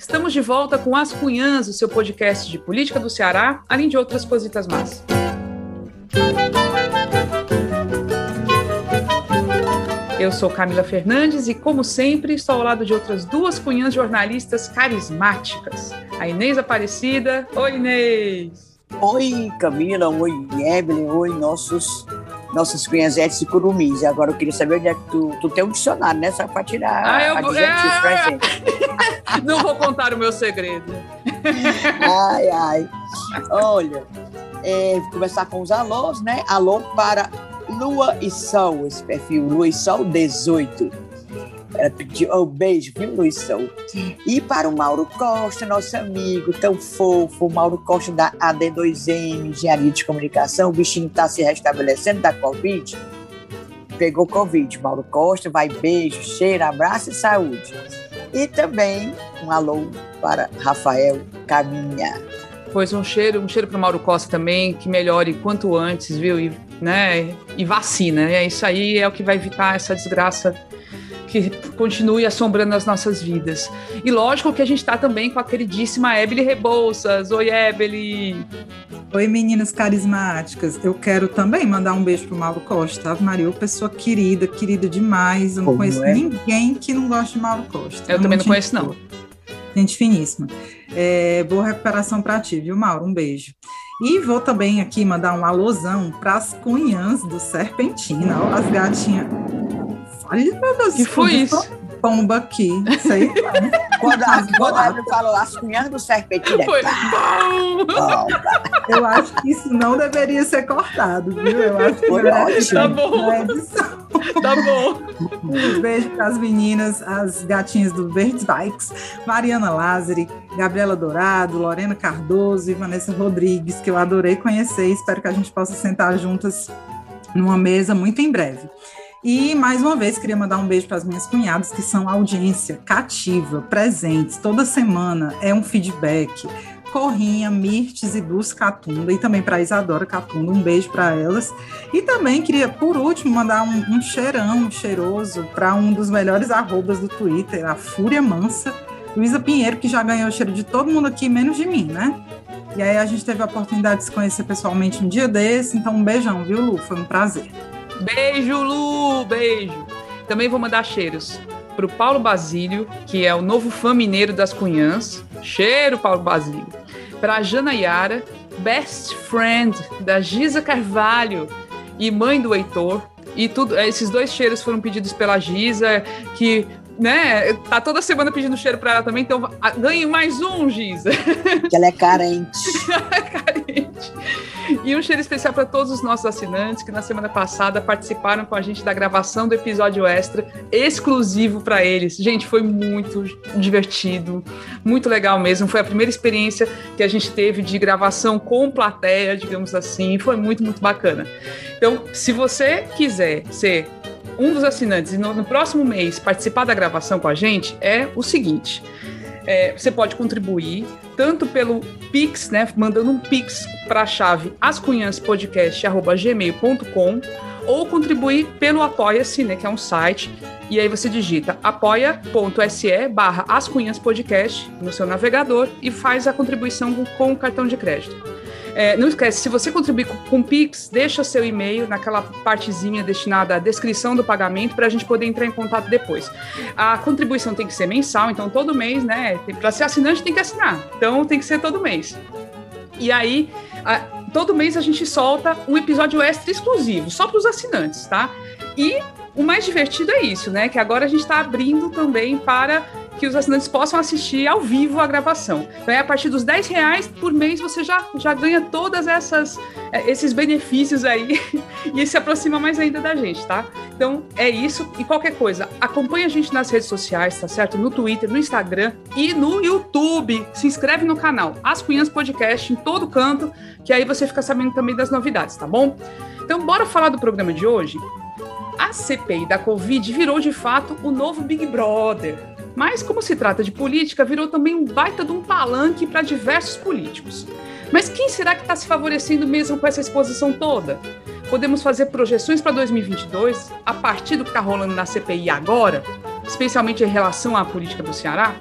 Estamos de volta com As Cunhãs, o seu podcast de política do Ceará, além de outras cositas más. Eu sou Camila Fernandes e, como sempre, estou ao lado de outras duas cunhãs jornalistas carismáticas. A Inês Aparecida. Oi, Inês! Oi, Camila. Oi, Evelyn. Oi, nossos nossas cunhazetes e curumis. Agora eu queria saber onde é que tu, tu tem um dicionário, né? Só para tirar ah, eu, adjetivos é... pra gente. Não vou contar o meu segredo. ai, ai. Olha, é, vou começar com os alôs, né? Alô para Lua e Sol, esse perfil, Lua e Sol 18. Ela pediu um beijo, viu, Luiz? E para o Mauro Costa, nosso amigo tão fofo, Mauro Costa da AD2M, Engenharia de Comunicação, o bichinho está se restabelecendo da Covid. Pegou Covid, Mauro Costa, vai beijo, cheiro, abraço e saúde. E também um alô para Rafael Caminha. Pois um cheiro, um cheiro para o Mauro Costa também, que melhore quanto antes, viu? E, né? e vacina. É isso aí é o que vai evitar essa desgraça que continue assombrando as nossas vidas. E lógico que a gente está também com a queridíssima Ebele Rebouças. Oi, Ebele! Oi, meninas carismáticas. Eu quero também mandar um beijo pro Mauro Costa. Ave Maria, pessoa querida, querida demais. Eu não Como conheço é? ninguém que não goste de Mauro Costa. Eu é também não conheço, não. Gente finíssima. É, boa recuperação para ti, viu, Mauro? Um beijo. E vou também aqui mandar um alôzão para as cunhãs do Serpentina, as gatinhas. Olha, meu Deus, que foi isso? Pomba aqui, sei lá. quando a, quando a falou as cunhas do serpentina. Foi bom. Eu acho que isso não deveria ser cortado, viu? Eu acho que foi ótimo. Tá bom. Tá bom. Um beijo para as meninas, as gatinhas do Verdes Bikes, Mariana Lázari, Gabriela Dourado, Lorena Cardoso e Vanessa Rodrigues, que eu adorei conhecer. Espero que a gente possa sentar juntas numa mesa muito em breve. E mais uma vez queria mandar um beijo para as minhas cunhadas que são audiência cativa, presentes toda semana, é um feedback. Corrinha, Mirtes e Dulce Catunda, e também para Isadora Catunda, um beijo para elas. E também queria, por último, mandar um, um cheirão cheiroso para um dos melhores arrobas do Twitter, a Fúria Mansa, Luísa Pinheiro, que já ganhou o cheiro de todo mundo aqui, menos de mim, né? E aí a gente teve a oportunidade de se conhecer pessoalmente um dia desse, então um beijão, viu, Lu? Foi um prazer. Beijo, Lu! Beijo! Também vou mandar cheiros para o Paulo Basílio, que é o novo fã mineiro das Cunhãs. Cheiro, Paulo Basílio. Para a Jana Yara, best friend da Giza Carvalho e mãe do Heitor. E tudo, esses dois cheiros foram pedidos pela Giza, que né, tá toda semana pedindo cheiro para ela também, então ganhe mais um, Giza. Que ela é carente. é carente. E um cheiro especial para todos os nossos assinantes que na semana passada participaram com a gente da gravação do episódio extra exclusivo para eles. Gente, foi muito divertido, muito legal mesmo. Foi a primeira experiência que a gente teve de gravação com plateia, digamos assim. Foi muito, muito bacana. Então, se você quiser ser um dos assinantes e no, no próximo mês participar da gravação com a gente, é o seguinte. É, você pode contribuir tanto pelo Pix, né, mandando um Pix para a chave ascunhaspodcast@gmail.com ou contribuir pelo Apoia-se, né, que é um site, e aí você digita apoia.se barra ascunhaspodcast no seu navegador e faz a contribuição com o cartão de crédito. É, não esquece, se você contribuir com, com Pix, deixa seu e-mail naquela partezinha destinada à descrição do pagamento para a gente poder entrar em contato depois. A contribuição tem que ser mensal, então todo mês, né? Para ser assinante tem que assinar, então tem que ser todo mês. E aí, a, todo mês a gente solta um episódio extra exclusivo, só para os assinantes, tá? E o mais divertido é isso, né? Que agora a gente está abrindo também para que os assinantes possam assistir ao vivo a gravação. Então, é a partir dos 10 reais por mês você já, já ganha todas essas é, esses benefícios aí e se aproxima mais ainda da gente, tá? Então é isso e qualquer coisa, acompanha a gente nas redes sociais, tá certo? No Twitter, no Instagram e no YouTube. Se inscreve no canal As Cunhas Podcast em todo canto, que aí você fica sabendo também das novidades, tá bom? Então bora falar do programa de hoje. A CPI da Covid virou de fato o novo Big Brother. Mas, como se trata de política, virou também um baita de um palanque para diversos políticos. Mas quem será que está se favorecendo mesmo com essa exposição toda? Podemos fazer projeções para 2022 a partir do que está rolando na CPI agora, especialmente em relação à política do Ceará?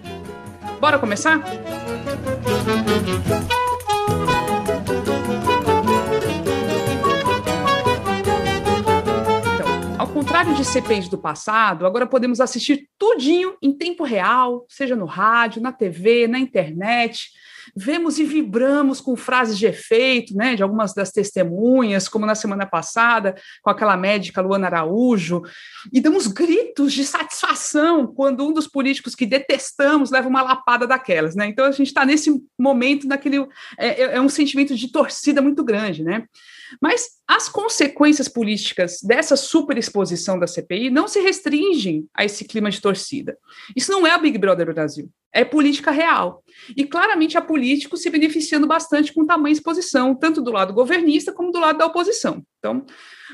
Bora começar? Então, contrário de CPIs do passado, agora podemos assistir tudinho em tempo real, seja no rádio, na TV, na internet vemos e vibramos com frases de efeito, né, de algumas das testemunhas, como na semana passada, com aquela médica Luana Araújo, e damos gritos de satisfação quando um dos políticos que detestamos leva uma lapada daquelas, né? Então a gente está nesse momento, naquele é, é, é um sentimento de torcida muito grande, né? Mas as consequências políticas dessa superexposição da CPI não se restringem a esse clima de torcida. Isso não é o Big Brother Brasil, é política real. E claramente há políticos se beneficiando bastante com tamanha exposição, tanto do lado governista como do lado da oposição. Então,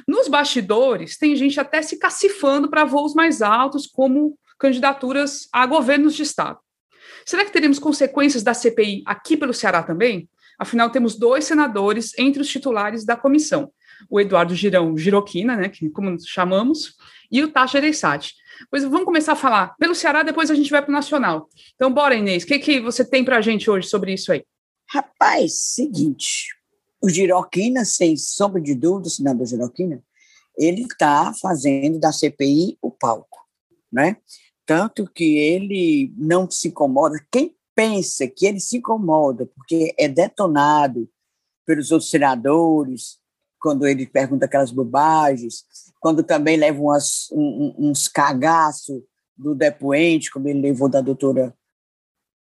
nos bastidores, tem gente até se cacifando para voos mais altos, como candidaturas a governos de Estado. Será que teremos consequências da CPI aqui pelo Ceará também? Afinal, temos dois senadores entre os titulares da comissão, o Eduardo Girão Giroquina, né, que como chamamos, e o Tacha Ereissati. Pois vamos começar a falar pelo Ceará, depois a gente vai para o Nacional. Então, bora, Inês, o que, que você tem para a gente hoje sobre isso aí? Rapaz, seguinte, o Giroquina, sem sombra de dúvida, o senador Giroquina, ele está fazendo da CPI o palco, né? Tanto que ele não se incomoda. Quem pensa que ele se incomoda porque é detonado pelos outros senadores, quando ele pergunta aquelas bobagens, quando também leva umas, um, uns cagaços do depoente, como ele levou da doutora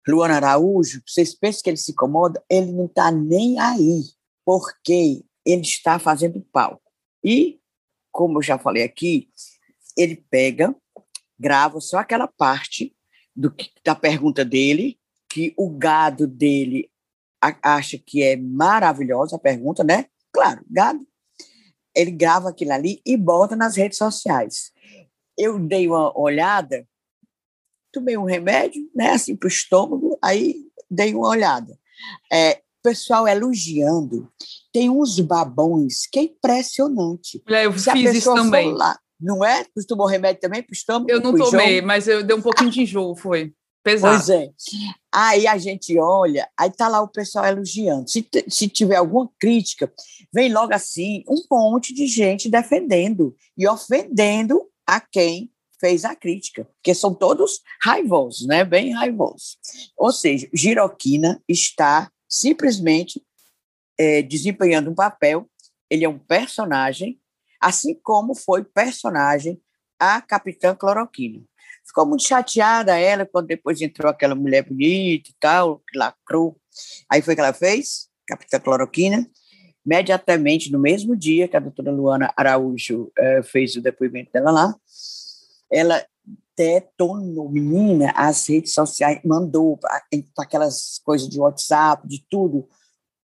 Luana Araújo, vocês pensam que ele se incomoda? Ele não está nem aí, porque ele está fazendo palco. E, como eu já falei aqui, ele pega, grava só aquela parte do, da pergunta dele, que o gado dele acha que é maravilhosa a pergunta, né? Claro, gado. Ele grava aquilo ali e bota nas redes sociais. Eu dei uma olhada, tomei um remédio, né, assim, para o estômago, aí dei uma olhada. É, pessoal elogiando. Tem uns babões que é impressionante. É, eu Se fiz isso também. Lá, não é? Tu tomou remédio também para o estômago? Eu não tomei, mas eu dei um pouquinho de enjoo, foi. Pesado. Pois é. Aí a gente olha, aí tá lá o pessoal elogiando. Se, se tiver alguma crítica, vem logo assim um monte de gente defendendo e ofendendo a quem fez a crítica, porque são todos raivosos, né? Bem raivosos. Ou seja, Giroquina está simplesmente é, desempenhando um papel. Ele é um personagem, assim como foi personagem a Capitã Cloroquina. Ficou muito chateada ela quando depois entrou aquela mulher bonita e tal, que lacrou. Aí foi que ela fez, Capitã Cloroquina, imediatamente no mesmo dia que a doutora Luana Araújo eh, fez o depoimento dela lá, ela detonou, menina, as redes sociais, mandou para aquelas coisas de WhatsApp, de tudo,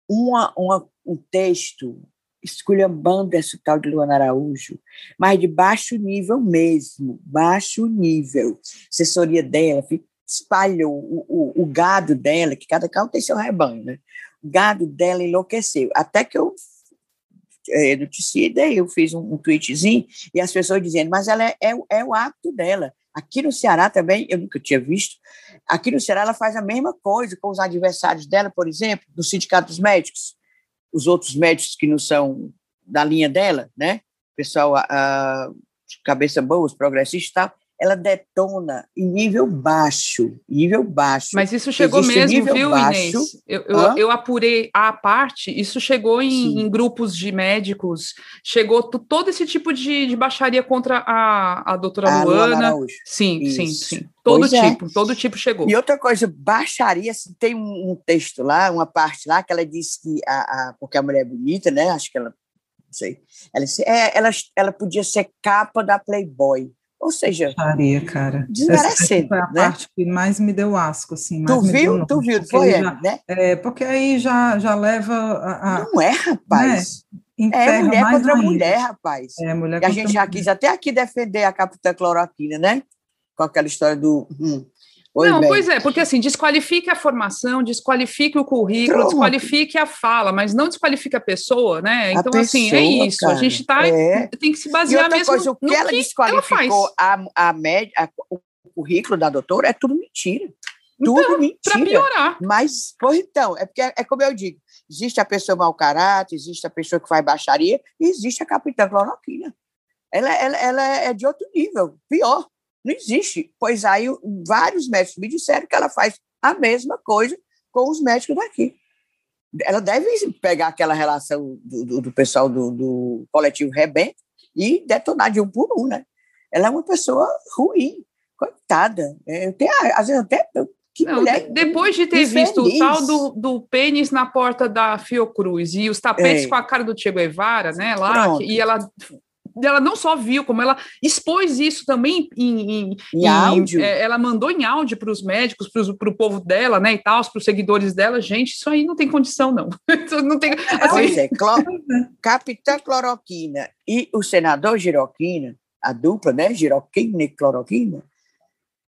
uma, uma, um texto esculhambando esse tal de Luana Araújo, mas de baixo nível mesmo, baixo nível. A assessoria dela espalhou o, o, o gado dela, que cada carro tem seu rebanho, né? O gado dela enlouqueceu. Até que eu é, noticiei, daí eu fiz um, um tweetzinho e as pessoas dizendo, mas ela é, é, é o hábito dela. Aqui no Ceará também, eu nunca tinha visto, aqui no Ceará ela faz a mesma coisa com os adversários dela, por exemplo, do Sindicato dos Médicos os outros médicos que não são da linha dela, né? Pessoal, a, a cabeça boa, os progressistas e tal, ela detona em nível baixo, nível baixo. Mas isso chegou Existe mesmo, viu, baixo. Inês? Eu, eu, eu, apurei a parte, isso chegou em, em, grupos de médicos, chegou todo esse tipo de, de baixaria contra a, a doutora a Luana. Luana sim, isso. sim, sim. Todo pois é. tipo, é. todo tipo chegou. E outra coisa, baixaria, assim, tem um, um, texto lá, uma parte lá, que ela disse que, a, a, porque a mulher é bonita, né? Acho que ela, não sei, ela, é, ela, ela podia ser capa da Playboy. Ou seja, Faria, cara. desmerecendo. Foi a né? parte que mais me deu asco, assim. Tu viu? Tu viu? Foi, já, né? É, porque aí já, já leva a, a Não é, rapaz. Né? É mulher contra ainda. mulher, rapaz. É, mulher e a gente já quis até aqui defender a capitã cloroquina, né? Com aquela história do. Hum, Não, bem. pois é, porque assim, desqualifique a formação, desqualifique o currículo, Pronto. desqualifique a fala, mas não desqualifique a pessoa, né? Então, assim, é isso. Cara, a gente tá, é. tem que se basear mesmo coisa, o que no ela que desqualificou ela a, a média, a, o currículo da doutora é tudo mentira. tudo Então, mentira. Para piorar. Mas, pois então, é porque é, é como eu digo: existe a pessoa mau caráter, existe a pessoa que faz baixaria, e existe a capitã cloroquina. Ela, ela, ela é de outro nível, pior. Não existe. Pois aí vários médicos me disseram que ela faz a mesma coisa com os médicos daqui. Ela deve pegar aquela relação do, do, do pessoal do, do coletivo Rebento e detonar de um por um, né? Ela é uma pessoa ruim, coitada. É, Eu tenho, às vezes até que Não, depois de ter infeliz. visto o tal do, do pênis na porta da Fiocruz e os tapetes É. com a cara do Che Guevara, né, lá, Pronto. e ela, ela não só viu, como ela expôs isso também em, em, em áudio. é, ela mandou em áudio para os médicos, para o povo dela, né, e tal, para os seguidores dela, gente, isso aí não tem condição, não. Não tem, Pois assim, é, clo- Capitã Cloroquina e o senador Giroquina, a dupla, né, Giroquina e Cloroquina,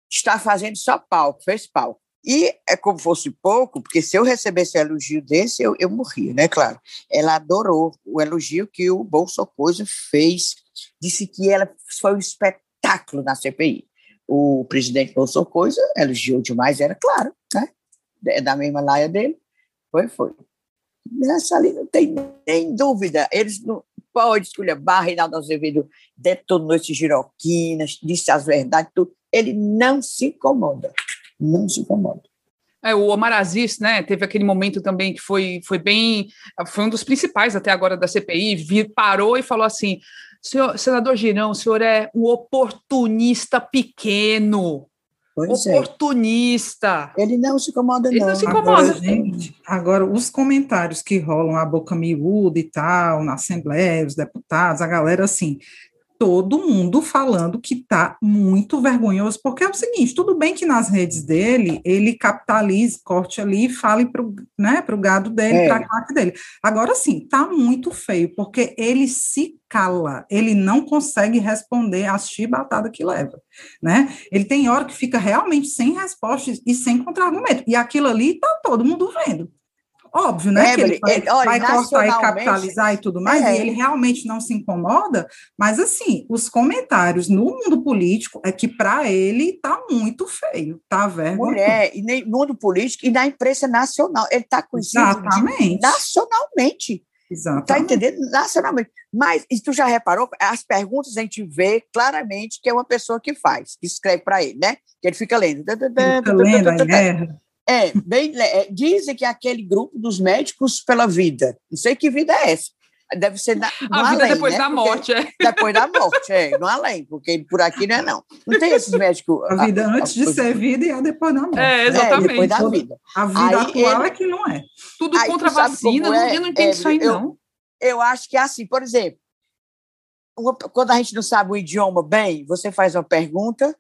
está fazendo só palco, fez palco. E é como fosse pouco, porque se eu recebesse um elogio desse, eu, eu morria, né, claro. Ela adorou o elogio que o Bolso Coisa fez, disse que ela foi um espetáculo na CPI. O presidente Bolso Coisa elogiou demais, era claro, né? É da mesma laia dele. Foi, foi. Nessa ali não tem nem dúvida. Eles não podem escolher barra, Reinaldo Azevedo detonou esses giroquinas, disse as verdades, tudo. Ele não se incomoda. Não se incomoda. É, o Omar Aziz, né, teve aquele momento também que foi, foi bem, foi um dos principais até agora da CPI, vir, parou e falou assim, senhor, senador Girão, o senhor é um oportunista pequeno, Pois é. oportunista. Ele não se incomoda, Ele não. não se Agora, incomoda. gente, agora os comentários que rolam a boca miúda e tal, na Assembleia, os deputados, a galera assim, todo mundo falando que tá muito vergonhoso, porque é o seguinte, tudo bem que nas redes dele, ele capitalize, corte ali e fale pro, né, pro gado dele, É. pra claque dele. Agora sim, tá muito feio, porque ele se cala, ele não consegue responder as chibatadas que leva, né? Ele tem hora que fica realmente sem resposta e sem contra-argumento. E aquilo ali tá todo mundo vendo. Óbvio, né? É, que ele vai, ele- olha, vai cortar e capitalizar e tudo mais, é. e ele realmente não se incomoda, mas assim, os comentários no mundo político é que para ele tá muito feio, tá vergonhoso. Mulher, e nem no mundo político e na imprensa nacional. Ele está conhecido Exatamente. nacionalmente. Está Exatamente. entendendo? Nacionalmente. Mas e tu já reparou? As perguntas a gente vê claramente que é uma pessoa que faz, que escreve para ele, né? Que ele fica lendo. Fica lendo, aí erra. É, bem, é, dizem que é aquele grupo dos médicos pela vida. Não sei que vida é essa. Deve ser na, no A vida além, depois né? da Porque- morte, é. Depois da morte, é, no além, porque por aqui não é não. Não tem esses médicos. A vida antes de a- ser vida e a depois da morte. É, É, exatamente. depois da vida. A vida Aí atual ele- é que não é. Tudo Aí contra a vacina, não- é, eu não entendo isso aí, eu- não. Eu acho que é assim, por exemplo, uma- quando a gente não sabe o idioma bem, você faz uma pergunta,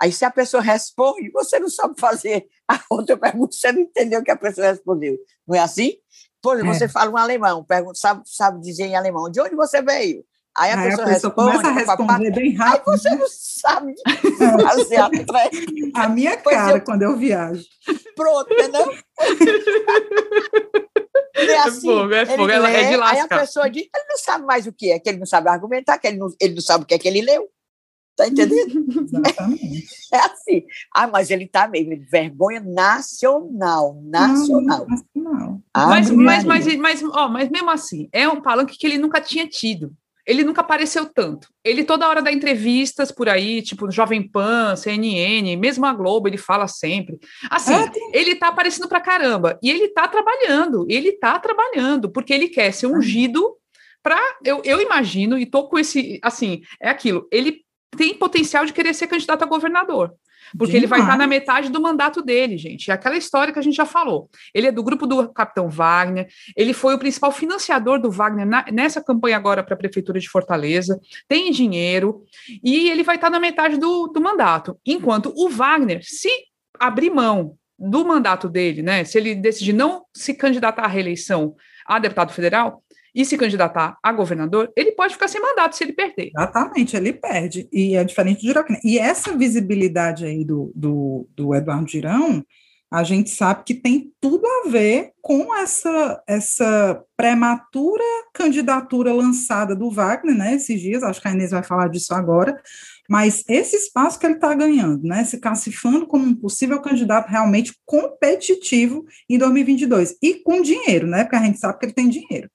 aí se a pessoa responde, você não sabe fazer a outra pergunta, você não entendeu o que a pessoa respondeu. Não é assim? Por exemplo, É. você fala um alemão, pergunta, sabe, sabe dizer em alemão, de onde você veio? Aí a Aí pessoa, a pessoa responde, começa a responder bem aí rápido. você né? não sabe fazer a A minha Pois cara eu- quando eu viajo. pronto, entendeu? Não é assim. fogo, é ele fogo, ela é de lê, aí a pessoa diz, ele não sabe mais o que é, que ele não sabe argumentar, que ele não, ele não sabe o que é que ele leu. Tá entendendo? Exatamente. É assim. Ah, mas ele tá mesmo, vergonha nacional, nacional. Não, não. Ah, Mas, mas, mas, mas, ó, mas mesmo assim, é um palanque que ele nunca tinha tido. Ele nunca apareceu tanto. Ele toda hora dá entrevistas por aí, tipo Jovem Pan, CNN, mesmo a Globo, ele fala sempre. Assim, É, ele tá aparecendo pra caramba. E ele tá trabalhando, ele tá trabalhando, porque ele quer ser ungido para eu, eu imagino, e tô com esse, assim, é aquilo, ele tem potencial de querer ser candidato a governador. Porque ele vai estar na Demais. metade do mandato dele, gente. É aquela história que a gente já falou. Ele é do grupo do Capitão Wagner, ele foi o principal financiador do Wagner na- nessa campanha agora para a Prefeitura de Fortaleza, tem dinheiro, e ele vai estar na metade do, do mandato. Enquanto o Wagner, se abrir mão do mandato dele, né? Se ele decidir não se candidatar à reeleição a deputado federal e se candidatar a governador, ele pode ficar sem mandato se ele perder. Exatamente, ele perde. E é diferente do Giroquina. E essa visibilidade aí do, do, do Eduardo Girão, a gente sabe que tem tudo a ver com essa, essa prematura candidatura lançada do Wagner, né? Esses dias, acho que a Inês vai falar disso agora, Mas esse espaço que ele está ganhando, né, se cacifando como um possível candidato realmente competitivo em 2022 e com dinheiro, né, porque a gente sabe que ele tem dinheiro.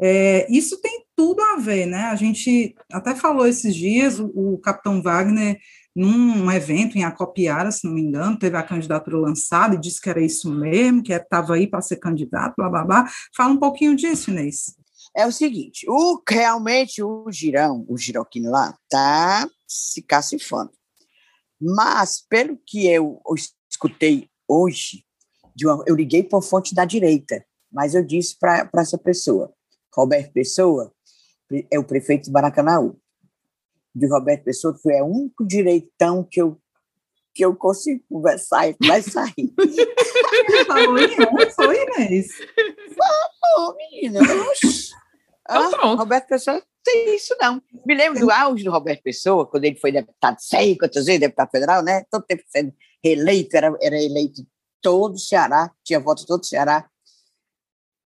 É, isso tem tudo a ver, né? A gente até falou esses dias, o, o Capitão Wagner, num evento em Acopiara, se não me engano, teve a candidatura lançada e disse que era isso mesmo, que estava aí para ser candidato, blá, blá, blá. Fala um pouquinho disso, Inês. É o seguinte, o, realmente o girão, o giroquino lá, está se cacifando. Mas, pelo que eu escutei hoje, uma, eu liguei para a fonte da direita, mas eu disse para essa pessoa, Roberto Pessoa, é o prefeito de Maracanaú. De Roberto Pessoa, que é o único direitão que eu, que eu consigo conversar e vai sair. Falou em foi, Inês? Falou, menina. Ah, então, Roberto Pessoa tem isso, não. Me lembro do auge do Roberto Pessoa, quando ele foi deputado, sei quantas vezes, deputado federal, né? Todo tempo sendo reeleito, era, era eleito todo o Ceará, tinha voto todo o Ceará.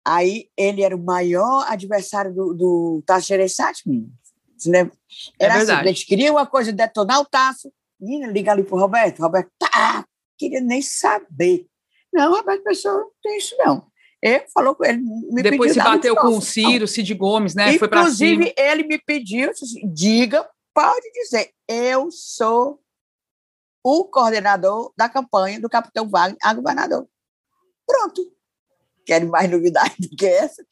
Aí ele era o maior adversário do, do Tasso Gereissati, menino. Você lembra? É era é assim, eles queriam uma coisa, detonar o Tasso. Menina, liga ali pro Roberto. Roberto, tá, queria nem saber. Não, Roberto Pessoa não tem isso, não. Ele falou com ele. Me Depois se bateu com o Ciro, Cid Gomes, né? Inclusive, Foi para cima. ele me pediu, diga, pode dizer, eu sou o coordenador da campanha do capitão Wagner a governador. Pronto querem mais novidade do que essa.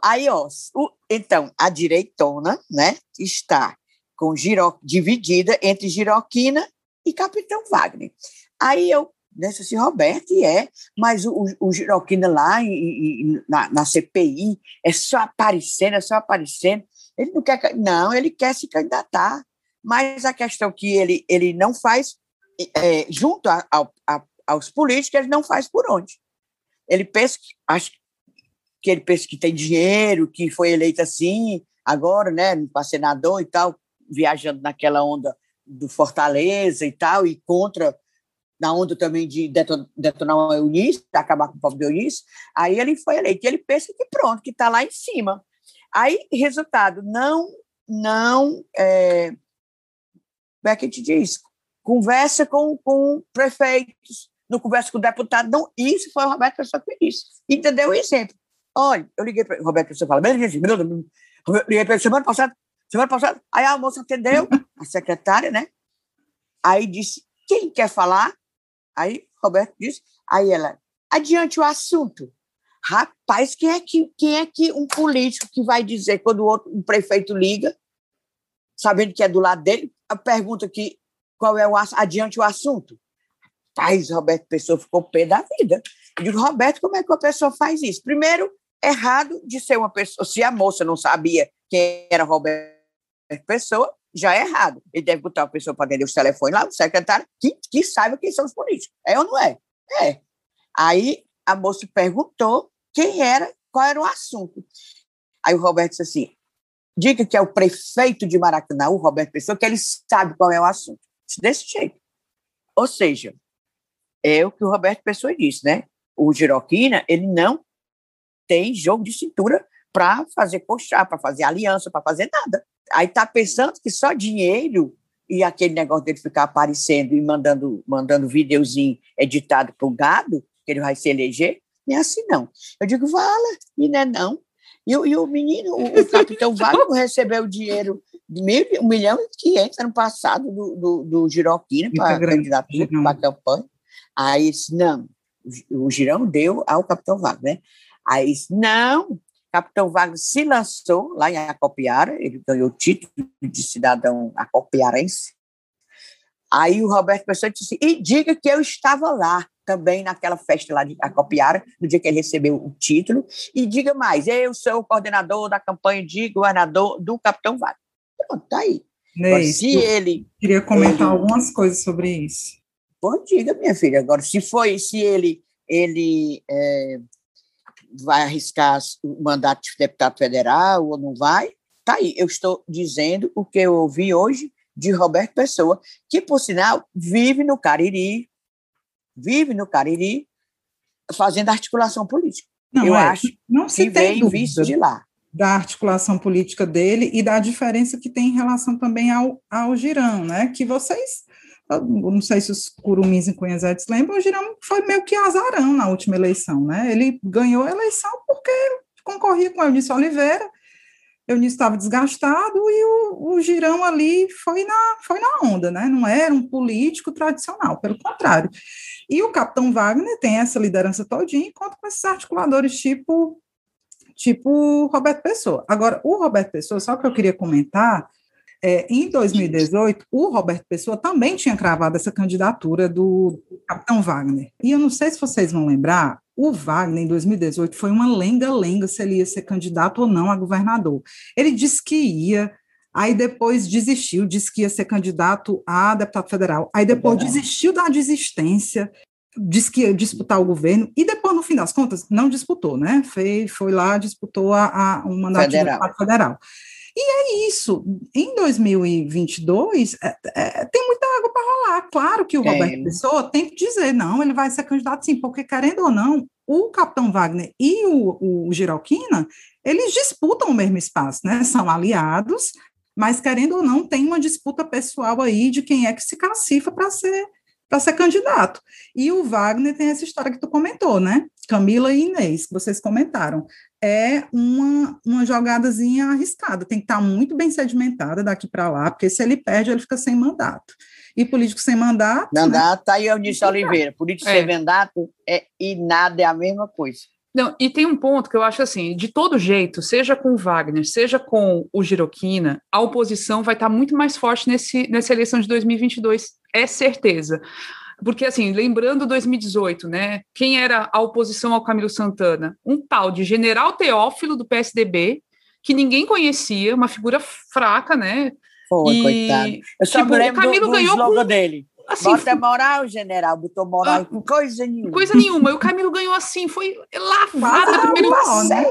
Aí, ó, o, então, a direitona, né, está com giro, dividida entre Giroquina e Capitão Wagner. Aí eu, nessa assim, Roberto, e é, mas o, o Giroquina lá e, na, na CPI é só aparecendo, é só aparecendo. Ele não quer, não, ele quer se candidatar, mas a questão que ele, ele não faz, é, junto a, a, aos políticos, ele não faz por onde. Ele pensa que, acho que ele pensa que tem dinheiro, que foi eleito assim, agora, né, para senador e tal, viajando naquela onda do Fortaleza e tal, e contra, na onda também de detonar o Eunice, acabar com o povo de Eunice, aí ele foi eleito. E ele pensa que pronto, que está lá em cima. Aí, resultado, não, não, é, como é que a gente diz? Conversa com, com prefeitos, não conversa com o deputado, não. Isso foi o Roberto Pessoa que disse. Entendeu o exemplo? Olha, eu liguei para o Roberto Pessoa fala, gente, liguei para ele semana passada, semana passada, aí a moça atendeu, a secretária, né? Aí disse, quem quer falar? Aí Roberto disse, aí ela, adiante o assunto. Rapaz, quem é que, quem é que um político que vai dizer quando o outro, um prefeito liga, sabendo que é do lado dele, pergunta que qual é o adiante o assunto? Rapaz, Roberto Pessoa ficou pé da vida. Eu digo, Roberto, como é que uma pessoa faz isso? Primeiro, errado de ser uma pessoa. Se a moça não sabia quem era Roberto Pessoa, já é errado. Ele deve botar a pessoa para atender os telefones lá, o secretário, que, que saiba quem são os políticos. É ou não é? É. Aí a moça perguntou quem era, qual era o assunto. Aí o Roberto disse assim: diga que é o prefeito de Maracanã, o Roberto Pessoa, que ele sabe qual é o assunto. Desse jeito. Ou seja, é o que o Roberto Pessoa disse, né? O Giroquina, ele não tem jogo de cintura para fazer coxar, para fazer aliança, para fazer nada. Aí tá pensando que só dinheiro e aquele negócio dele ficar aparecendo e mandando, mandando videozinho editado para o gado, que ele vai se eleger, não é assim não. Eu digo, vala, e não é não. E, e o menino, o, o capitão Wagner recebeu dinheiro de mil, um milhão e quinhentos ano passado do, do, do Giroquina para candidatura, para a campanha. Aí disse, não, o Girão deu ao capitão Wagner, né? Aí disse, não, capitão Wagner se lançou lá em Acopiara, ele ganhou o título de cidadão acopiarense. Aí o Roberto Pessoa disse, e diga que eu estava lá também naquela festa lá de Acopiara, no dia que ele recebeu o título, e diga mais, eu sou o coordenador da campanha de governador do capitão Wagner. Pronto, tá aí. Ney, se ele... Queria comentar ele, algumas coisas sobre isso. Bom, diga, minha filha. Agora, se foi, se ele, ele é, vai arriscar o mandato de deputado federal ou não vai, tá aí. Eu estou dizendo o que eu ouvi hoje de Roberto Pessoa, que, por sinal, vive no Cariri, vive no Cariri, fazendo articulação política. Não, eu é, acho não que vem visto de lá. da articulação política dele e da diferença que tem em relação também ao, ao Girão, né? Que vocês, não sei se os curumins e cunhazetes lembram, o Girão foi meio que azarão na última eleição, né? Ele ganhou a eleição porque concorria com o Eunice Oliveira, Eunice estava desgastado e o, o Girão ali foi na, foi na onda, né? Não era um político tradicional, pelo contrário. E o Capitão Wagner tem essa liderança todinha e conta com esses articuladores tipo tipo Roberto Pessoa. Agora, o Roberto Pessoa, só que eu queria comentar, é, em 2018, o Roberto Pessoa também tinha cravado essa candidatura do Capitão Wagner. E eu não sei se vocês vão lembrar, o Wagner, em 2018, foi uma lenga-lenga se ele ia ser candidato ou não a governador. Ele disse que ia, aí depois desistiu, disse que ia ser candidato a deputado federal, aí depois federal. desistiu da desistência, disse que ia disputar o governo, e depois, no fim das contas, não disputou, né? Foi, foi lá, disputou a, a um mandato federal. de federal. E é isso. Em 2022, é, é, tem muita água para rolar. Claro que o Roberto Pessoa tem que dizer, não, ele vai ser candidato sim, porque querendo ou não, o Capitão Wagner e o, o Giralquina, eles disputam o mesmo espaço, né? São aliados, mas querendo ou não, tem uma disputa pessoal aí de quem é que se cacifa para ser para ser candidato. E o Wagner tem essa história que tu comentou, né? Camila e Inês, que vocês comentaram. É uma, uma jogadazinha arriscada, tem que estar tá muito bem sedimentada daqui para lá, porque se ele perde, ele fica sem mandato. E político sem mandato. Né? Mandato, né? tá aí Eunice Oliveira. Político é. sem mandato é, e nada é a mesma coisa. Não, e tem um ponto que eu acho assim, de todo jeito, seja com o Wagner, seja com o Giroquina, a oposição vai estar muito mais forte nesse, nessa eleição de 2022, é certeza. Porque, assim, lembrando 2018, né? Quem era a oposição ao Camilo Santana? Um tal de General Teófilo, do PSDB, que ninguém conhecia, uma figura fraca, né? Foi, e, coitado. Eu só tipo, o Camilo do, do ganhou com, dele. Assim, Bota moral, general, botou moral ah, coisa nenhuma. Coisa nenhuma. E o Camilo ganhou assim, foi lavado primeiro. Né?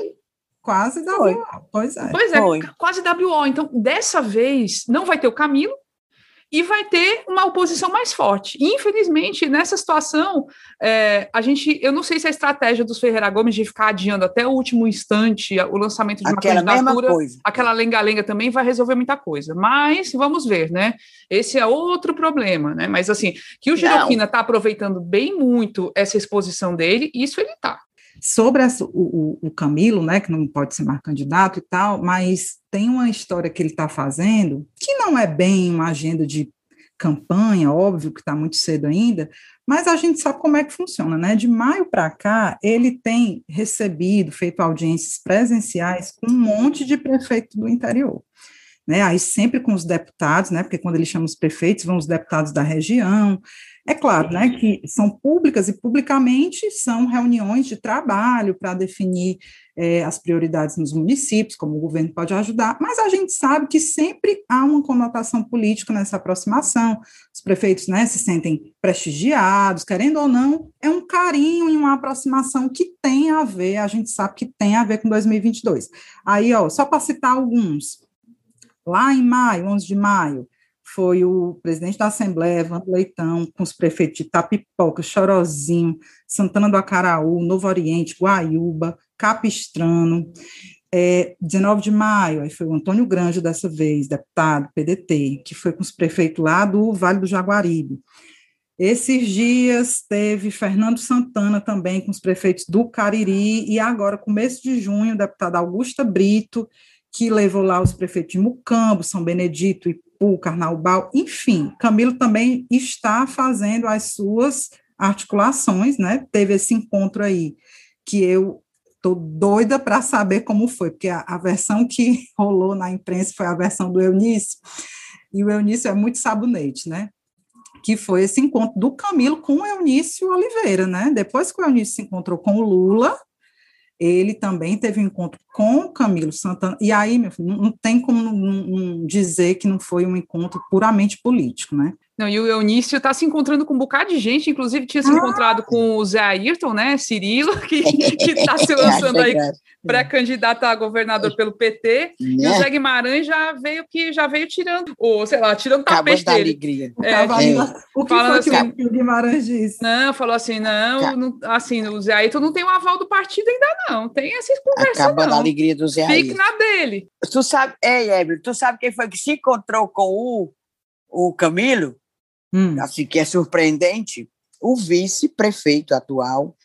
Quase WO. Pois é. Pois é, foi. quase WO. Então, dessa vez, não vai ter o Camilo, e vai ter uma oposição mais forte. Infelizmente, nessa situação, é, a gente, eu não sei se a estratégia dos Ferreira Gomes de ficar adiando até o último instante o lançamento de uma aquela candidatura, aquela lenga-lenga também vai resolver muita coisa. Mas vamos ver, né? Esse é outro problema, né? Mas assim, que o Giroquina está aproveitando bem muito essa exposição dele, isso ele está sobre essa, o, o, Camilo, né, que não pode ser mais candidato e tal, mas tem uma história que ele está fazendo, que não é bem uma agenda de campanha, óbvio que está muito cedo ainda, mas a gente sabe como é que funciona, né? De maio para cá, ele tem recebido, feito audiências presenciais com um monte de prefeito do interior. Né, aí sempre com os deputados, né, porque quando ele chama os prefeitos, vão os deputados da região, é claro, né, que são públicas e publicamente são reuniões de trabalho para definir é, as prioridades nos municípios, como o governo pode ajudar, mas a gente sabe que sempre há uma conotação política nessa aproximação, os prefeitos né, se sentem prestigiados, querendo ou não, é um carinho e uma aproximação que tem a ver, a gente sabe que tem a ver com 2022. Aí, ó, só para citar alguns, lá em maio, 11 de maio, foi o presidente da Assembleia, Evandro Leitão, com os prefeitos de Tapipoca, Chorozinho, Santana do Acaraú, Novo Oriente, Guaiúba, Capistrano. É, 19 de maio, aí foi o Antônio Grande dessa vez, deputado, PDT, que foi com os prefeitos lá do Vale do Jaguaribe. Esses dias teve Fernando Santana também com os prefeitos do Cariri, e agora, começo de junho, o deputado Augusta Brito, que levou lá os prefeitos de Mucambo, São Benedito e o Carnaubal, enfim, Camilo também está fazendo as suas articulações, né? Teve esse encontro aí que eu tô doida para saber como foi, porque a, a, versão que rolou na imprensa foi a versão do Eunício, e o Eunício é muito sabonete, né? Que foi esse encontro do Camilo com o Eunício Oliveira, né? Depois que o Eunício se encontrou com o Lula, ele também teve um encontro com Camilo Santana, e aí, meu filho, não, não tem como não, não dizer que não foi um encontro puramente político, né? Não, e o Eunício está se encontrando com um bocado de gente, inclusive tinha se ah. encontrado com o Zé Ayrton, né? Cirilo, que está se lançando aí pré-candidato a governador pelo PT, e o né? Zé Guimarães já veio que já veio tirando, ou sei lá, tirando o tapete dele. alegria. É, é. O que falando assim, que o Guimarães disse? Não, falou assim, não, não, assim, o Zé Ayrton não tem o aval do partido ainda não, tem essas conversas Acabando não. a alegria do Zé Ayrton. Fique na dele. Tu sabe, ei, Eber, tu sabe quem foi que se encontrou com o, o Camilo? Hum. Assim, que é surpreendente, o vice-prefeito atual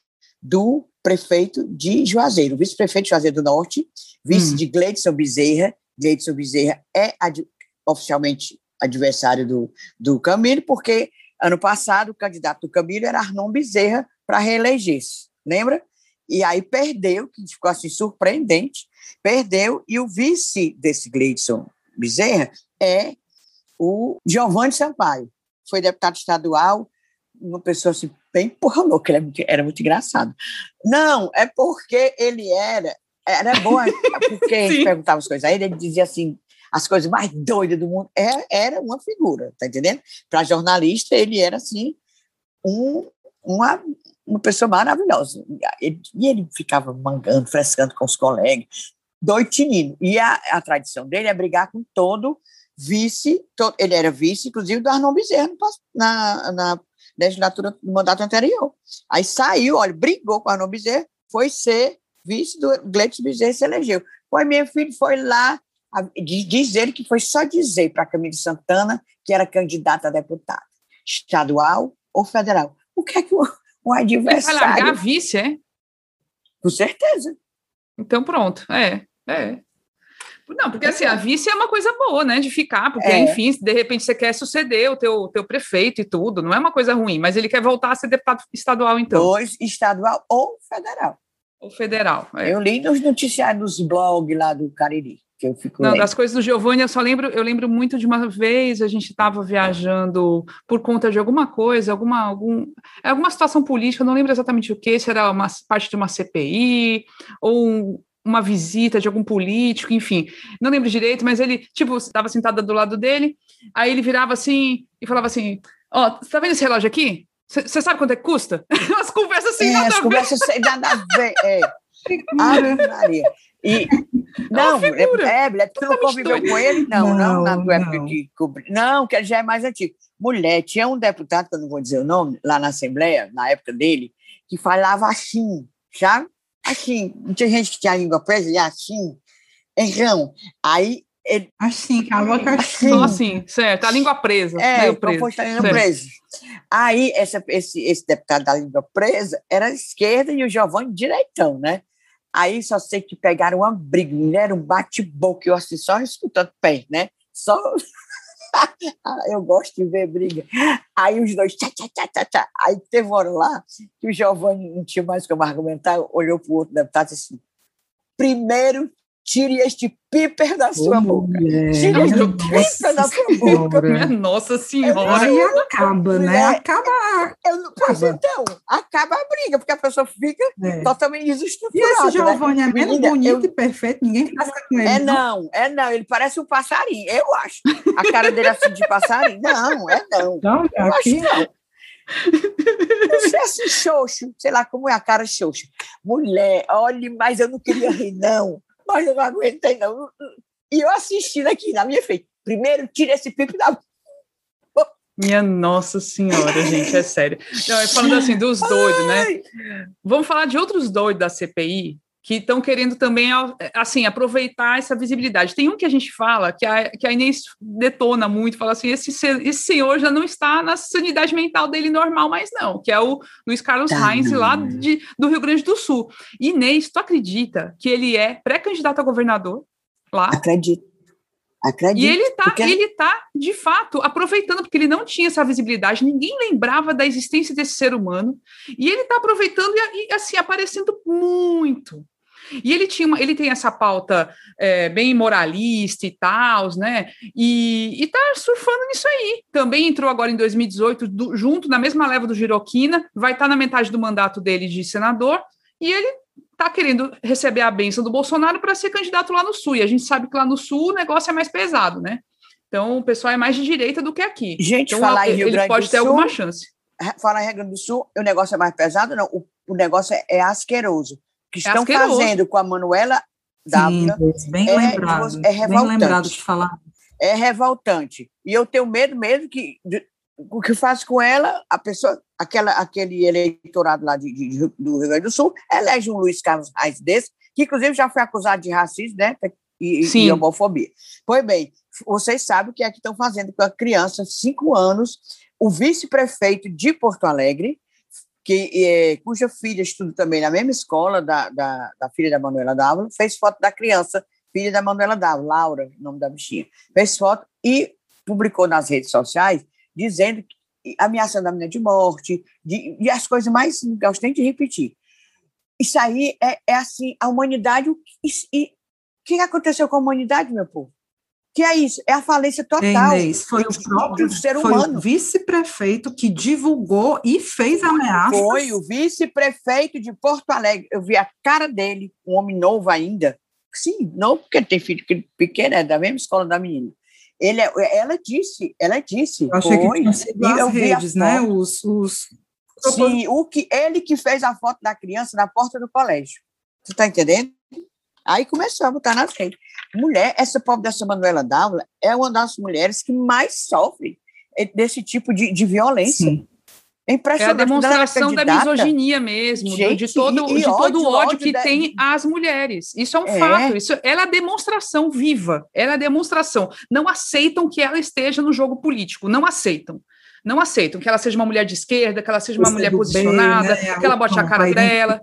do prefeito de Juazeiro, vice-prefeito de Juazeiro do Norte, vice hum. de Gleidson Bezerra. Gleidson Bezerra é ad, oficialmente adversário do, do Camilo, porque ano passado o candidato do Camilo era Arnon Bezerra para reeleger-se, lembra? E aí perdeu, que ficou assim surpreendente, perdeu, e o vice desse Gleidson Bezerra é o Giovanni Sampaio, foi deputado estadual, uma pessoa assim, bem porra louca, ele era muito, era muito engraçado. Não, é porque ele era, era bom, é porque a gente perguntava as coisas a ele, ele dizia assim, as coisas mais doidas do mundo, era, é, era uma figura, tá entendendo? Para jornalista, ele era assim, um, uma, uma pessoa maravilhosa. Ele, e ele ficava mangando, frescando com os colegas, doitinino. E a, a tradição dele é brigar com todo vice, ele era vice, inclusive, do Arnon Bezerra na, na legislatura do mandato anterior. Aí saiu, olha, brigou com o Arnon Bezerra, foi ser vice do Gleitson Bezerra e se elegeu. Pois meu filho foi lá a, dizer que foi só dizer para Camila Santana que era candidata a deputada, estadual ou federal. O que é que o, o adversário... Vai largar a vice, é? Com certeza. Então pronto, é, é. Não, porque assim, a vice é uma coisa boa, né, de ficar, porque, é. enfim, de repente você quer suceder o teu, teu prefeito e tudo, não é uma coisa ruim, mas ele quer voltar a ser deputado estadual, então. Pois, estadual ou federal. Ou federal. É. Eu li nos noticiários, nos blogs lá do Cariri. Que eu fico não, lendo. das coisas do Giovanni, eu só lembro, eu lembro muito de uma vez a gente estava viajando por conta de alguma coisa, alguma, algum, alguma situação política, não lembro exatamente o que, se era uma parte de uma CPI, ou um, uma visita de algum político, enfim, não lembro direito, mas ele, tipo, estava sentada do lado dele, aí ele virava assim e falava assim: Ó, oh, você tá vendo esse relógio aqui? Você sabe quanto é que custa? As conversas assim, é, nada as conversas sem nada a ver. É. Ave Maria. E, é não, é, é, é, tu não conviveu com ele? Não, não, não na época de cobrir. Não, que ele já é mais antigo. Mulher, tinha um deputado, que eu não vou dizer o nome, lá na Assembleia, na época dele, que falava assim, sabe? Assim, tinha gente que tinha a língua presa e assim, então, aí ele, assim, calma, assim, Só assim, certo, a língua presa. É, proposto a língua presa. Aí, essa, esse, esse deputado da língua presa era esquerda e o Giovanni direitão, né? Aí só sei que pegaram uma briga, era um bate-boca, eu assim, só escutando pé, né? Só eu gosto de ver briga. Aí os dois, tchá, tchá, tchá, tchá, tchá. Aí teve hora lá que o Giovanni não tinha mais como argumentar, olhou para o outro deputado e disse assim: primeiro tire este piper da sua oh, boca. Tire este piper da sua boca. Minha nossa senhora. Aí acaba, né? Acaba. Eu, pois acaba. então, acaba a briga, porque a pessoa fica é. totalmente desestruturada. E esse Giovanni né? é menos Menina, bonito eu, e perfeito, ninguém fica com ele. É não, é não, ele parece um passarinho, eu acho. A cara dele é assim de passarinho. Não, é não. Não, eu aqui, acho não. Não sei assim, xoxo, sei lá como é a cara xoxo. Mulher, olhe, mas eu não queria rir, não mas eu não aguentei, não. E eu assistindo aqui na minha frente. Primeiro, tira esse pipo da. Minha Nossa Senhora, gente, é sério. Não, é falando assim dos doidos, né? Vamos falar de outros doidos da CPI que estão querendo também, assim, aproveitar essa visibilidade. Tem um que a gente fala, que a, que a Inês detona muito, fala assim, esse, esse senhor já não está na sanidade mental dele normal mais não, que é o Luiz Carlos tá lá de, do Rio Grande do Sul. Inês, tu acredita que ele é pré-candidato a governador lá? Acredito. Acredito. E ele está, porque... ele tá, de fato, aproveitando, porque ele não tinha essa visibilidade, ninguém lembrava da existência desse ser humano, e ele está aproveitando e, assim, aparecendo muito, e ele tinha uma, ele tem essa pauta é, bem moralista e tal, né? E, e tá surfando nisso aí. Também entrou agora em 2018, do, junto na mesma leva do Giroquina, vai estar tá na metade do mandato dele de senador, e ele tá querendo receber a benção do Bolsonaro para ser candidato lá no Sul. E a gente sabe que lá no Sul o negócio é mais pesado, né? Então, o pessoal é mais de direita do que aqui. Gente, então, falar em Rio ele Grande pode do ter Sul, alguma chance. falar em Rio Grande do Sul, o negócio é mais pesado, não. O, o negócio é, é asqueroso. O que estão asqueroso. fazendo com a Manuela Sim, Dávila bem é- lembrado. é bem revoltante. lembrado de falar. é revoltante. E eu tenho medo mesmo que de- o que faz com ela, a pessoa, aquela, aquele eleitorado lá de, de- do Rio Grande do Sul, elege um Luiz Carlos Reis desse, que inclusive já foi acusado de racismo, né? E, Sim. e homofobia. Pois bem, vocês sabem o que é que estão fazendo com a criança, cinco anos, o vice-prefeito de Porto Alegre, que, eh, cuja filha estuda também na mesma escola da, da, da filha da Manuela Dávila, fez foto da criança, filha da Manuela Dávila, Laura, nome da bichinha, fez foto e publicou nas redes sociais dizendo que ameaçando a menina de morte, de, e as coisas mais gostei de repetir. Isso aí é, é assim, a humanidade, e o que aconteceu com a humanidade, meu povo? Que é isso? É a falência total Inês, foi o próprio ser foi humano. o vice-prefeito que divulgou e fez ameaças. Foi o vice-prefeito de Porto Alegre. Eu vi a cara dele, um homem novo ainda. Sim, não porque tem filho pequeno, é da mesma escola da menina. Ele, é- ela disse, ela disse. Eu achei que foi, tinham sido e eu as redes, né? Os, os Sim, o que, ele que fez a foto da criança na porta do colégio. Você está entendendo? Aí começou a botar nas redes. Mulher, essa pobre dessa Manuela Dávila é uma das mulheres que mais sofre desse tipo de, de violência. Sim. É É a demonstração da misoginia mesmo, Gente, de todo, e- e de todo o ódio, ódio ódio que da- tem às mulheres. Isso é um É. fato. Isso, ela é a demonstração viva. Ela é a demonstração. Não aceitam que ela esteja no jogo político. Não aceitam. Não aceitam que ela seja uma mulher de esquerda, que ela seja uma mulher posicionada, bem, né? que ela bote a cara Vai dela.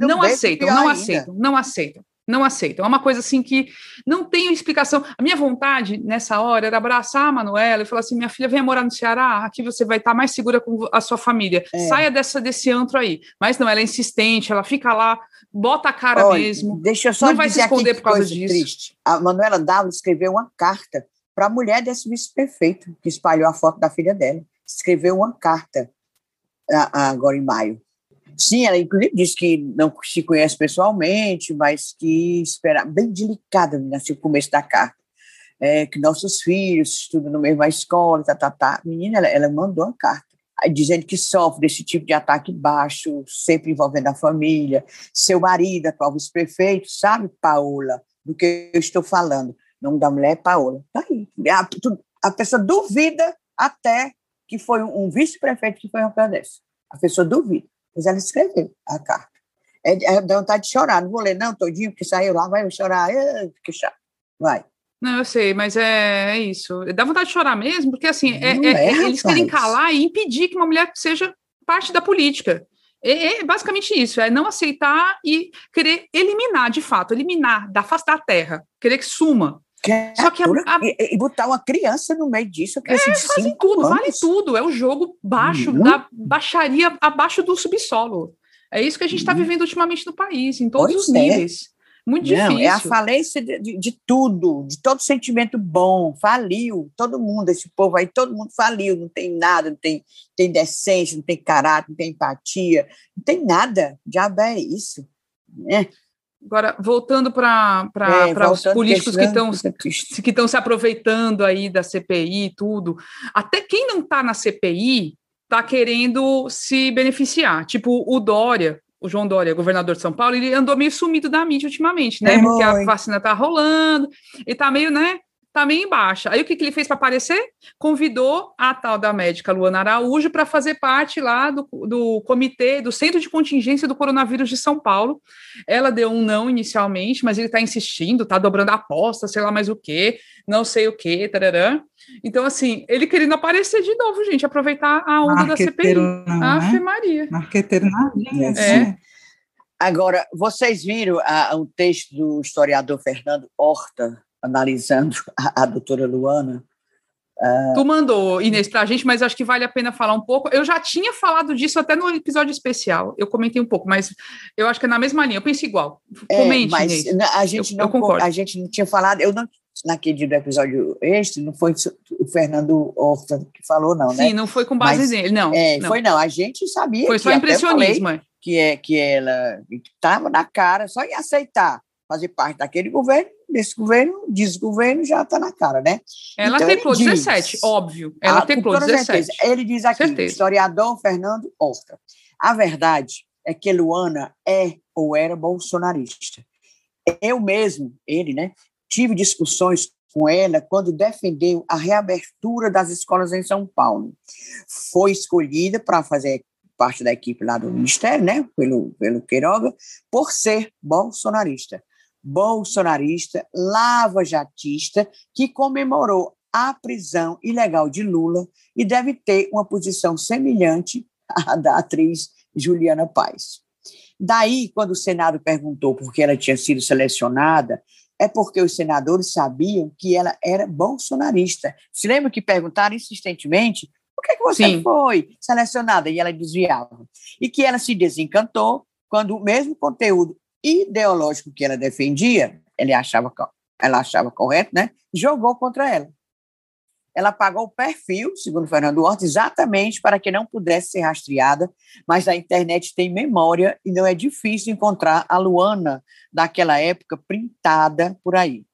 Não aceitam, não aceitam, não aceitam. Não aceitam. É uma coisa assim que não tem explicação. A minha vontade nessa hora era abraçar a Manuela e falar assim: minha filha, venha morar no Ceará, aqui você vai estar mais segura com a sua família. É. Saia dessa, desse antro aí. Mas não, ela é insistente, ela fica lá, bota a cara Olha, mesmo. Deixa eu só Não vai se esconder por causa disso. triste. A Manuela Dávila escreveu uma carta para a mulher desse vice-prefeito que espalhou a foto da filha dela. Escreveu uma carta agora em maio. Sim, ela inclusive disse que não se conhece pessoalmente, mas que espera bem delicada assim, o começo da carta. É, que nossos filhos estudam na mesma escola, tá, tá, tá. Menina, ela, ela mandou uma carta dizendo que sofre desse tipo de ataque baixo, sempre envolvendo a família. Seu marido, atual vice-prefeito, sabe, Paola, do que eu estou falando. O nome da mulher é Paola. Tá aí. A, a pessoa duvida até que foi um, um vice-prefeito que foi uma dessa. A pessoa duvida. Mas ela escreveu a carta. É, é, dá vontade de chorar. Não vou ler, não, todinho, porque saiu lá, vai chorar. É, que chato. Vai. Não, eu sei, mas é, é isso. Dá vontade de chorar mesmo, porque assim, é- Não é- é, eles querem calar e impedir que uma mulher seja parte da política. É, é basicamente isso, é não aceitar e querer eliminar, de fato, eliminar da face da terra, querer que suma. Só que a- a- e, e botar uma criança no meio disso, a criança de Fazem tudo, vale anos. tudo. É o jogo baixo Uhum. da baixaria abaixo do subsolo. É isso que a gente está Uhum. vivendo ultimamente no país, em todos Pois os é. níveis. Muito Não, difícil. é a falência de, de- de tudo, de todo sentimento bom, faliu, todo mundo, esse povo aí, todo mundo faliu, não tem nada, não tem, tem decência, não tem caráter, não tem empatia, não tem nada, diabo é isso, né? Agora, voltando para É, os voltando, políticos que estão que estão se aproveitando aí da CPI e tudo, até quem não está na CPI está querendo se beneficiar. Tipo, o Dória, o João Dória, governador de São Paulo, ele andou meio sumido da mídia ultimamente, né? É, Porque a vacina está rolando, e tá meio, né? Tá meio em baixa. Aí o que, que ele fez para aparecer? Convidou a tal da médica Luana Araújo para fazer parte lá do, do comitê, do Centro de Contingência do Coronavírus de São Paulo. Ela deu um não inicialmente, mas ele está insistindo, está dobrando a aposta, sei lá mais o quê, não sei o quê, tararã. Então, assim, ele querendo aparecer de novo, gente, aproveitar a onda da CPI. Não, Ave né? Maria. Marqueteiro na linha, É. assim. Agora, vocês viram a- um texto do historiador Fernando Horta analisando a, a doutora Luana? Tu mandou, Inês, para a gente, mas acho que vale a pena falar um pouco. Eu já tinha falado disso até no episódio especial. Eu comentei um pouco, mas eu acho que é na mesma linha. Eu penso igual. É, Comente, mas Inês. a gente Eu- não eu concordo. a gente não tinha falado, eu não naquele do episódio este, não foi o Fernando Horta que falou não, né? Sim, não foi com base Mas, nele, não. É, não. foi não, a gente sabia Foi que só impressionismo. é. que é que ela estava na cara, só em aceitar fazer parte daquele governo, desse governo, desgoverno, já está na cara, né? Ela então, teclou diz, 17, óbvio. Ela ah, teclou 17. Certeza. Ele diz aqui, certeza. historiador Fernando Horta. A verdade é que Luana é ou era bolsonarista. Eu mesmo, ele, né, tive discussões com ela quando defendeu a reabertura das escolas em São Paulo. Foi escolhida para fazer parte da equipe lá do Ministério, né, pelo, pelo Queiroga, por ser bolsonarista. Bolsonarista, lava-jatista, que comemorou a prisão ilegal de Lula e deve ter uma posição semelhante à da atriz Juliana Paz. Daí, quando o Senado perguntou por que ela tinha sido selecionada, é porque os senadores sabiam que ela era bolsonarista. Se lembra que perguntaram insistentemente por que, que você Sim. foi selecionada? E ela desviava. E que ela se desencantou quando o mesmo conteúdo ideológico que ela defendia, ele achava, ela achava correto, né? jogou contra ela ela pagou o perfil, segundo Fernando Horta, exatamente para que não pudesse ser rastreada, mas a internet tem memória e não é difícil encontrar a Luana daquela época printada por aí.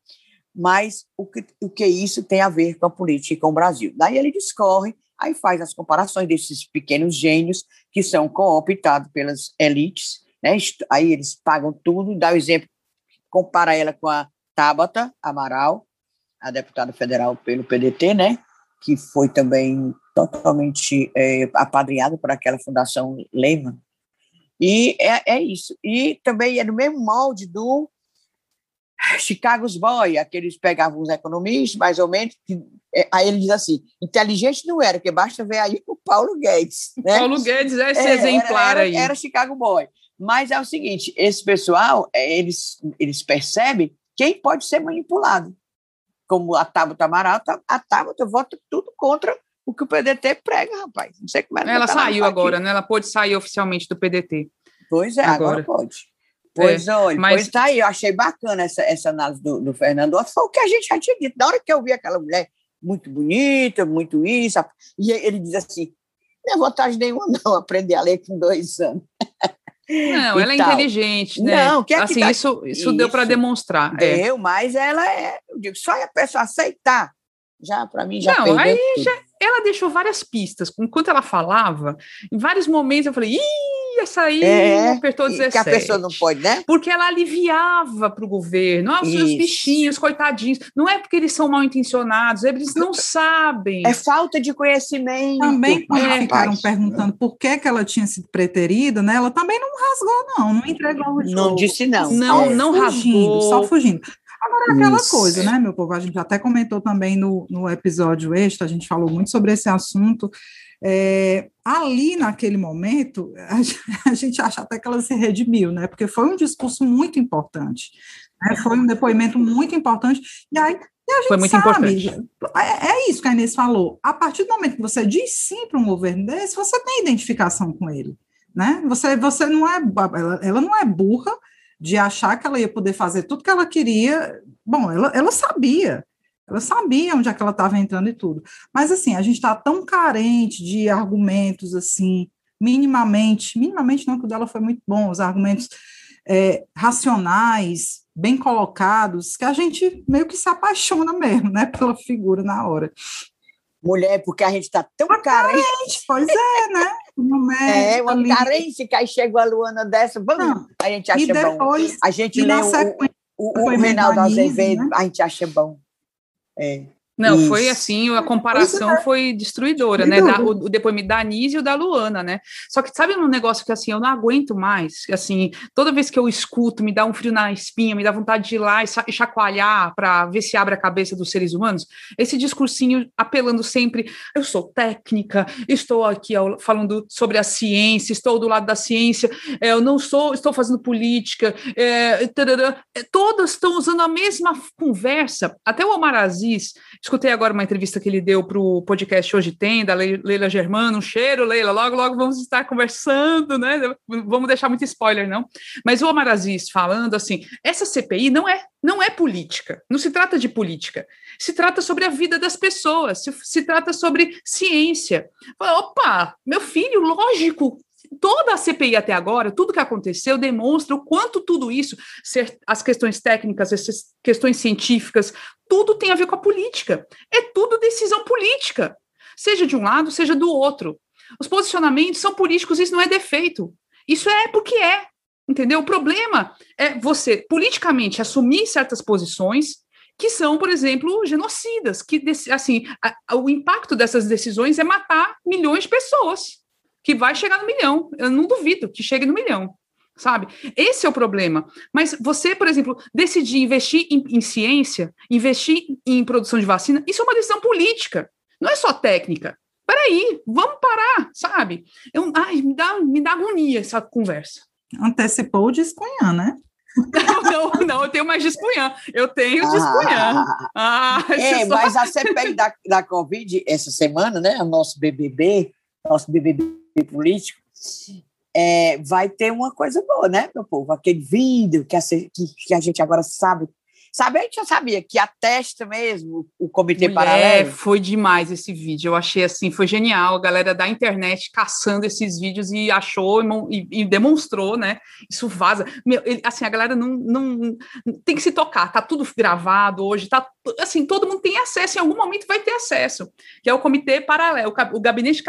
Mas o que, o que isso tem a ver com a política e com o Brasil? Daí ele discorre, aí faz as comparações desses pequenos gênios que são cooptados pelas elites, né? aí eles pagam tudo, dá o exemplo, compara ela com a Tabata Amaral, a deputada federal pelo PDT, né, que foi também totalmente é, apadrinhada por aquela fundação Lehman. E é, é isso. E também é no mesmo molde do Chicago's Boy, aqueles pegavam os economistas, mais ou menos, que, é, aí ele diz assim, inteligente não era, porque basta ver aí o Paulo Guedes. Né? Paulo Guedes é esse é, exemplar era, aí. Era Chicago Boy. Mas é o seguinte, esse pessoal, é, eles, eles percebem quem pode ser manipulado como a Tabata Amaral, a Tabata vota tudo contra o que o PDT prega, rapaz. Não sei como é que Ela tá saiu agora, né? Ela pode sair oficialmente do PDT. Pois é, agora, agora pode. Pois é, olha, mas... pois tá aí, eu achei bacana essa, essa análise do, do Fernando Foi o que a gente já tinha dito. Na hora que eu vi aquela mulher muito bonita, muito isso, e ele diz assim: não é vantagem nenhuma, não, aprender a ler com dois anos. Não, ela é inteligente, né? Não, que é assim, que tá... isso, isso, isso, deu para demonstrar. É. Deu, é. mas ela é, eu digo, só a pessoa aceitar, já para mim já Não, aí já, ela deixou várias pistas. Enquanto ela falava, em vários momentos eu falei, ih, essa aí é, apertou 17. Que a pessoa não pode, né? Porque ela aliviava para o governo. Ah, os seus bichinhos, coitadinhos. Não é porque eles são mal intencionados, eles não sabem. É falta de conhecimento. Também, quando é, ficaram perguntando por que, que ela tinha sido preterida, né? Ela também não rasgou, não, não entregou o jogo. Não disse não. Não, é. não fugindo, rasgou. Só fugindo. Agora, aquela Isso. coisa, né, meu povo? A gente até comentou também no, no episódio extra, a gente falou muito sobre esse assunto. É, ali naquele momento, a, gente acha até que ela se redimiu, né? Porque foi um discurso muito importante. Né? Foi um depoimento muito importante. E aí e a gente Foi muito sabe, importante. É, é, isso que a Inês falou. A partir do momento que você diz sim para um governo desse, você tem identificação com ele. Né? Você, você não é ela, ela não é burra, de achar que ela ia poder fazer tudo que ela queria. Bom, ela, ela sabia, ela sabia onde é que ela estava entrando e tudo. Mas, assim, a gente está tão carente de argumentos, assim, minimamente, minimamente não, que o dela foi muito bom, os argumentos é, racionais, bem colocados, que a gente meio que se apaixona mesmo, né, pela figura na hora. Mulher, porque a gente está tão carente. carente. Pois é, né? É, uma ali. carência que aí chega a Luana dessa, vamos, Não, a gente acha depois, bom. A gente lê o, o, o, o Reinaldo Azevedo, né? a gente acha bom. É. Não, Isso. foi assim, a comparação é. foi destruidora, né? Da, o, o, depoimento da Anise e o da Luana, né? Só que sabe um negócio que assim, eu não aguento mais, assim, toda vez que eu escuto, me dá um frio na espinha, me dá vontade de ir lá e chacoalhar para ver se abre a cabeça dos seres humanos. Esse discursinho apelando sempre, eu sou técnica, estou aqui falando sobre a ciência, estou do lado da ciência, é, eu não sou, estou fazendo política, é, tarará, é, todas estão usando a mesma conversa. Até o Omar Aziz Escutei agora uma entrevista que ele deu para o podcast Hoje Tem, da Leila Germano. Um cheiro, Leila. Logo, logo vamos estar conversando, né? Vamos deixar muito spoiler, não. Mas o Omar Aziz falando assim: essa CPI não é, não é política, não se trata de política. Se trata sobre a vida das pessoas, se, se trata sobre ciência. Opa, meu filho, lógico, toda a CPI até agora, tudo que aconteceu, demonstra o quanto tudo isso, as questões técnicas, essas questões científicas, tudo tem a ver com a política. É tudo decisão política, seja de um lado, seja do outro. Os posicionamentos são políticos, isso não é defeito. Isso é porque é, entendeu? O problema é você politicamente assumir certas posições que são, por exemplo, genocidas, que assim, a, o impacto dessas decisões é matar milhões de pessoas que vai chegar no milhão. Eu não duvido que chegue no milhão, sabe? Esse é o problema. Mas você, por exemplo, decidir investir em, em ciência, investir em produção de vacina, isso é uma decisão política, não é só técnica. Peraí, vamos parar, sabe? Eu, ai, me dá, me dá agonia essa conversa. Antecipou o Discunhã, né? Não, não, não, eu tenho mais Discunhã. Eu tenho. Ah, ah, é, mas a CPI da, da Covid, essa semana, né? O nosso BBB, nosso BBB político, é, vai ter uma coisa boa, né, meu povo? Aquele vídeo que a, que, que a gente agora sabe Sabe, a gente já sabia que atesta mesmo o Comitê Mulher, Paralelo. Foi demais esse vídeo, eu achei assim, foi genial. A galera da internet caçando esses vídeos e achou e, e demonstrou, né? Isso vaza. Meu, ele, assim, a galera não, não tem que se tocar, tá tudo gravado hoje, tá assim, todo mundo tem acesso, em algum momento vai ter acesso, que é o Comitê Paralelo, o Gabinete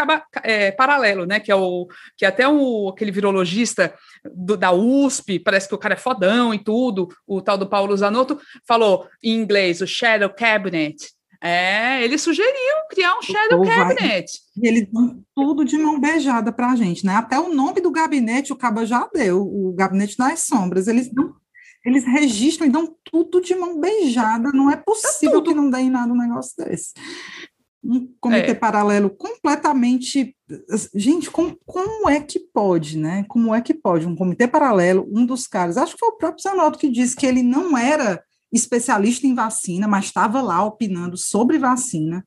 é, Paralelo, né? Que é o que é até o, aquele virologista do, da USP, parece que o cara é fodão e tudo, o tal do Paulo Zanotto, falou em inglês o Shadow Cabinet. É, ele sugeriu criar um Shadow Cabinet. E eles dão tudo de mão beijada para a gente, né? Até o nome do gabinete o Caba já deu, o Gabinete das Sombras. Eles dão, eles registram e dão tudo de mão beijada. Não é possível que não deem nada um negócio desse um comitê é. paralelo completamente. Gente, como, como é que pode, né? Como é que pode? Um comitê paralelo, um dos caras, acho que foi o próprio Zanotto que disse que ele não era especialista em vacina, mas estava lá opinando sobre vacina,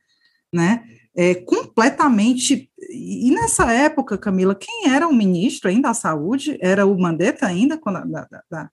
né? É, completamente. E nessa época, Camila, quem era o ministro ainda da saúde? Era o Mandetta ainda, quando, da, da,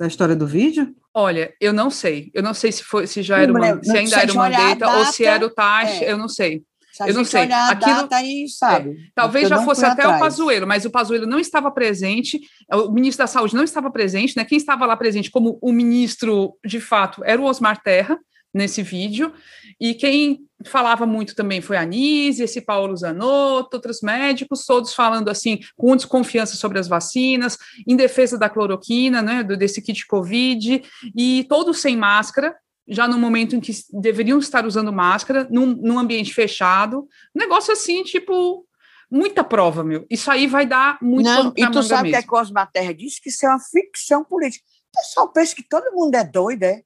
da história do vídeo? Olha, eu não sei. Eu não sei se foi, se já era uma, se ainda era o Mandetta ou se era o Tash, é. eu não sei. eu não sei. Aquilo, aí, sabe? É, talvez já fosse até atrás. o Pazuello, mas o Pazuello não estava presente, o ministro da Saúde não estava presente, né? Quem estava lá presente como o ministro, de fato, era o Osmar Terra, nesse vídeo, e quem falava muito também foi a Nise, esse Paulo Zanotto, outros médicos, todos falando assim, com desconfiança sobre as vacinas, em defesa da cloroquina, né, desse kit Covid, e todos sem máscara, já no momento em que deveriam estar usando máscara, num, num ambiente fechado, negócio assim, tipo, muita prova, meu. Isso aí vai dar muito Não, e tu sabe o que a Cosma Terra disse? Que isso é uma ficção política. O pessoal pensa que todo mundo é doido, é?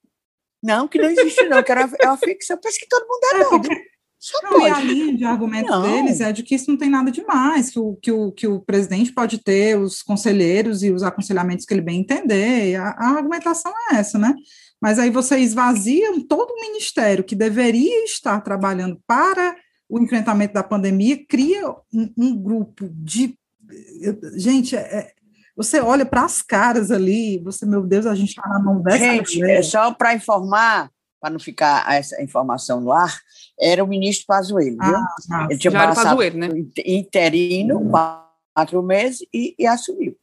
Não, que não existe, não, que era, é uma ficção. Parece que todo mundo é, é doido. Só não, pode. E a linha de argumento não. deles é de que isso não tem nada demais, que o, que, o, que o presidente pode ter os conselheiros e os aconselhamentos que ele bem entender. A, a argumentação é essa, né? Mas aí você esvaziam todo o ministério que deveria estar trabalhando para o enfrentamento da pandemia, cria um, um grupo de. Gente, é, você olha para as caras ali, você, meu Deus, a gente está na mão dessa Gente, é só para informar, para não ficar essa informação no ar, era o ministro Pazuello, ah, ah, Ele tinha passado Pazuello, né? interino, quatro meses, e, e assumiu.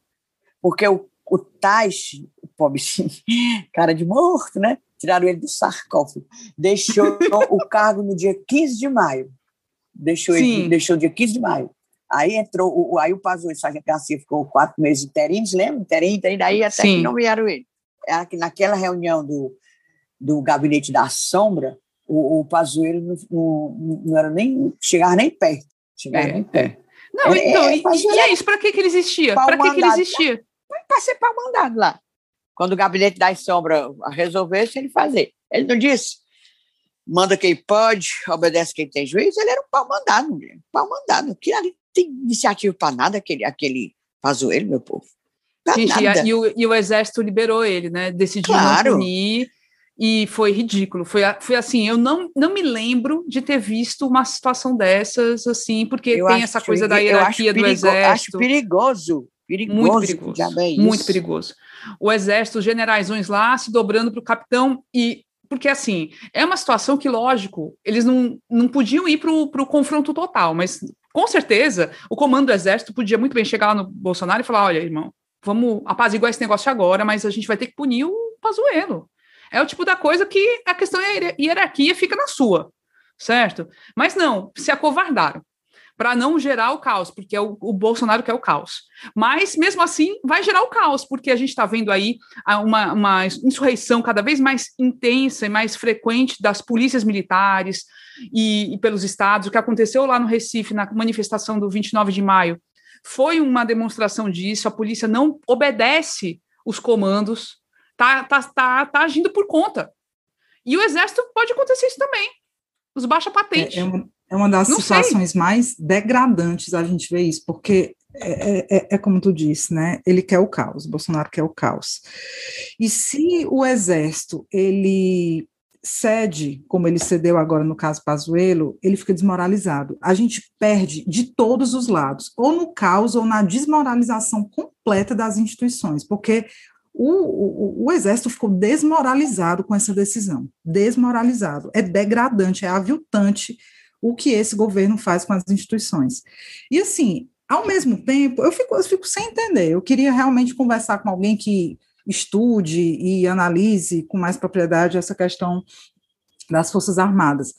Porque o, o Tais, o pobrezinho, cara de morto, né? Tiraram ele do sarcófago. Deixou o cargo no dia 15 de maio. Deixou Sim. ele, deixou dia 15 de maio. Aí entrou, o, aí o Pazuello, o Sargento Garcia ficou quatro meses interinos, lembra? Interino, interino, daí até Sim. que não vieram ele. Era que naquela reunião do, do Gabinete da Sombra, o, o Pazuello não, não, não era nem, chegava nem perto. Chegava é, nem perto. É. Não, é, então, é, e, e, é isso, para que, que ele existia? Para que, que ele existia? Para ser pau mandado lá. Quando o Gabinete da Sombra resolvesse, ele fazer. Ele não disse, manda quem pode, obedece quem tem juízo, ele era um pau mandado, mulher. Pau mandado. Aquilo ali tem iniciativa para nada aquele, aquele Pazuello, meu povo. Gente, e, e, o, e, o, exército liberou ele, né? Decidiu claro. punir e foi ridículo. Foi, foi assim, eu não, não me lembro de ter visto uma situação dessas, assim, porque eu tem essa coisa da hierarquia do exército. Acho perigoso, perigoso. Muito perigoso. É muito perigoso. O exército, os generais lá se dobrando para o capitão e porque assim, é uma situação que, lógico, eles não, não podiam ir para o confronto total, mas com certeza, o comando do exército podia muito bem chegar lá no Bolsonaro e falar: olha, irmão, vamos apaziguar esse negócio agora, mas a gente vai ter que punir o Pazuello. É o tipo da coisa que a questão é hierarquia fica na sua, certo? Mas não, se acovardaram para não gerar o caos, porque é o, o, Bolsonaro quer o caos. Mas, mesmo assim, vai gerar o caos, porque a gente está vendo aí uma, uma insurreição cada vez mais intensa e mais frequente das polícias militares e, e pelos estados. O que aconteceu lá no Recife, na manifestação do 29 de maio, foi uma demonstração disso. A polícia não obedece os comandos, tá, tá, tá, tá agindo por conta. E o exército pode acontecer isso também. Os baixa patente. É, é, uma, é uma das Não situações sei. mais degradantes a gente ver isso, porque é, é, é, é, como tu disse, né? Ele quer o caos, Bolsonaro quer o caos. E se o exército ele cede, como ele cedeu agora no caso Pazuello, ele fica desmoralizado. A gente perde de todos os lados, ou no caos ou na desmoralização completa das instituições, porque o, o, o, exército ficou desmoralizado com essa decisão, desmoralizado. É degradante, é aviltante o que esse governo faz com as instituições. E assim, ao mesmo tempo, eu fico, eu fico sem entender. Eu queria realmente conversar com alguém que estude e analise com mais propriedade essa questão das Forças Armadas.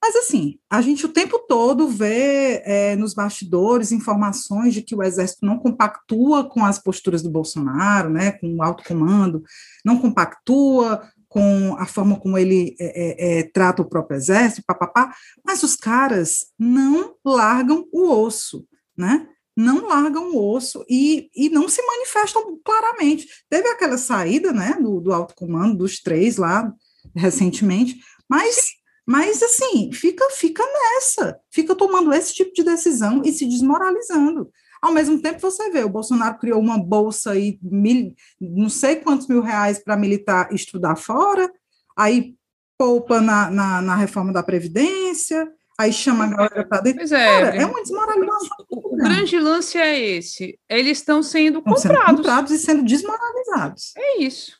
Mas, assim, a gente o tempo todo vê é, nos bastidores informações de que o Exército não compactua com as posturas do Bolsonaro, né, com o alto comando, não compactua com a forma como ele é, é, é, trata o próprio exército, papapá, mas os caras não largam o osso, né? Não largam o osso e, e não se manifestam claramente. Teve aquela saída, né, do, do alto comando, dos três lá, recentemente, mas, mas assim, fica, fica nessa, fica tomando esse tipo de decisão e se desmoralizando. Ao mesmo tempo, você vê, o Bolsonaro criou uma bolsa aí, mil, não sei quantos mil reais para militar estudar fora, aí poupa na, na, na, reforma da Previdência, aí chama a galera para dentro. Pois é, Cara, é uma desmoralização. O, o grande lance é esse, eles estão sendo estão comprados. Sendo comprados e sendo desmoralizados. É isso,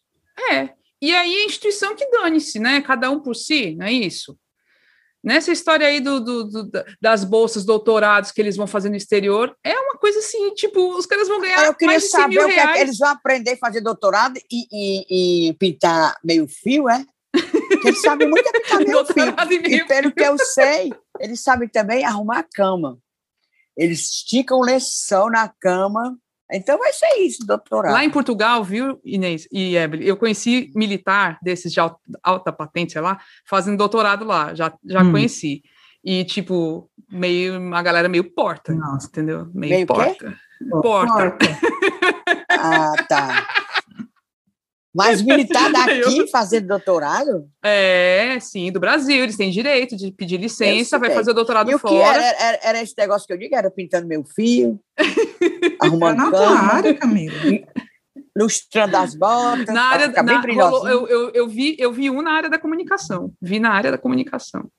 é. E aí a instituição que dane-se, né? Cada um por si, não é isso? Nessa história aí do, do, do, das bolsas, doutorados que eles vão fazer no exterior, é uma coisa assim, tipo, os caras vão ganhar Eu queria mais de 100 mil saber o que, é que eles vão aprender a fazer doutorado e, e, e pintar meio fio, é? Porque eles sabem muito é pintar meio fio. E pelo que eu sei, eles sabem também arrumar a cama. Eles esticam lençol na cama então vai ser isso, doutorado. Lá em Portugal, viu, Inês e Evelyn, eu conheci militar desses de alta, alta patente, sei lá, fazendo doutorado lá, já, já hum. conheci. E, tipo, meio, uma galera meio porta, Nossa. entendeu? Meio, meio porta. Porta. porta. ah, tá. Mas militar daqui fazendo doutorado? É, sim, do Brasil. Eles têm direito de pedir licença, vai fazer o doutorado e fora. O era, era, era, esse negócio que eu digo? Era pintando meu fio, arrumando tá cama. área, Camila. Lustrando as botas. Na área, na, rolou, eu, eu, eu, vi, eu vi um na área da comunicação. Vi na área da comunicação.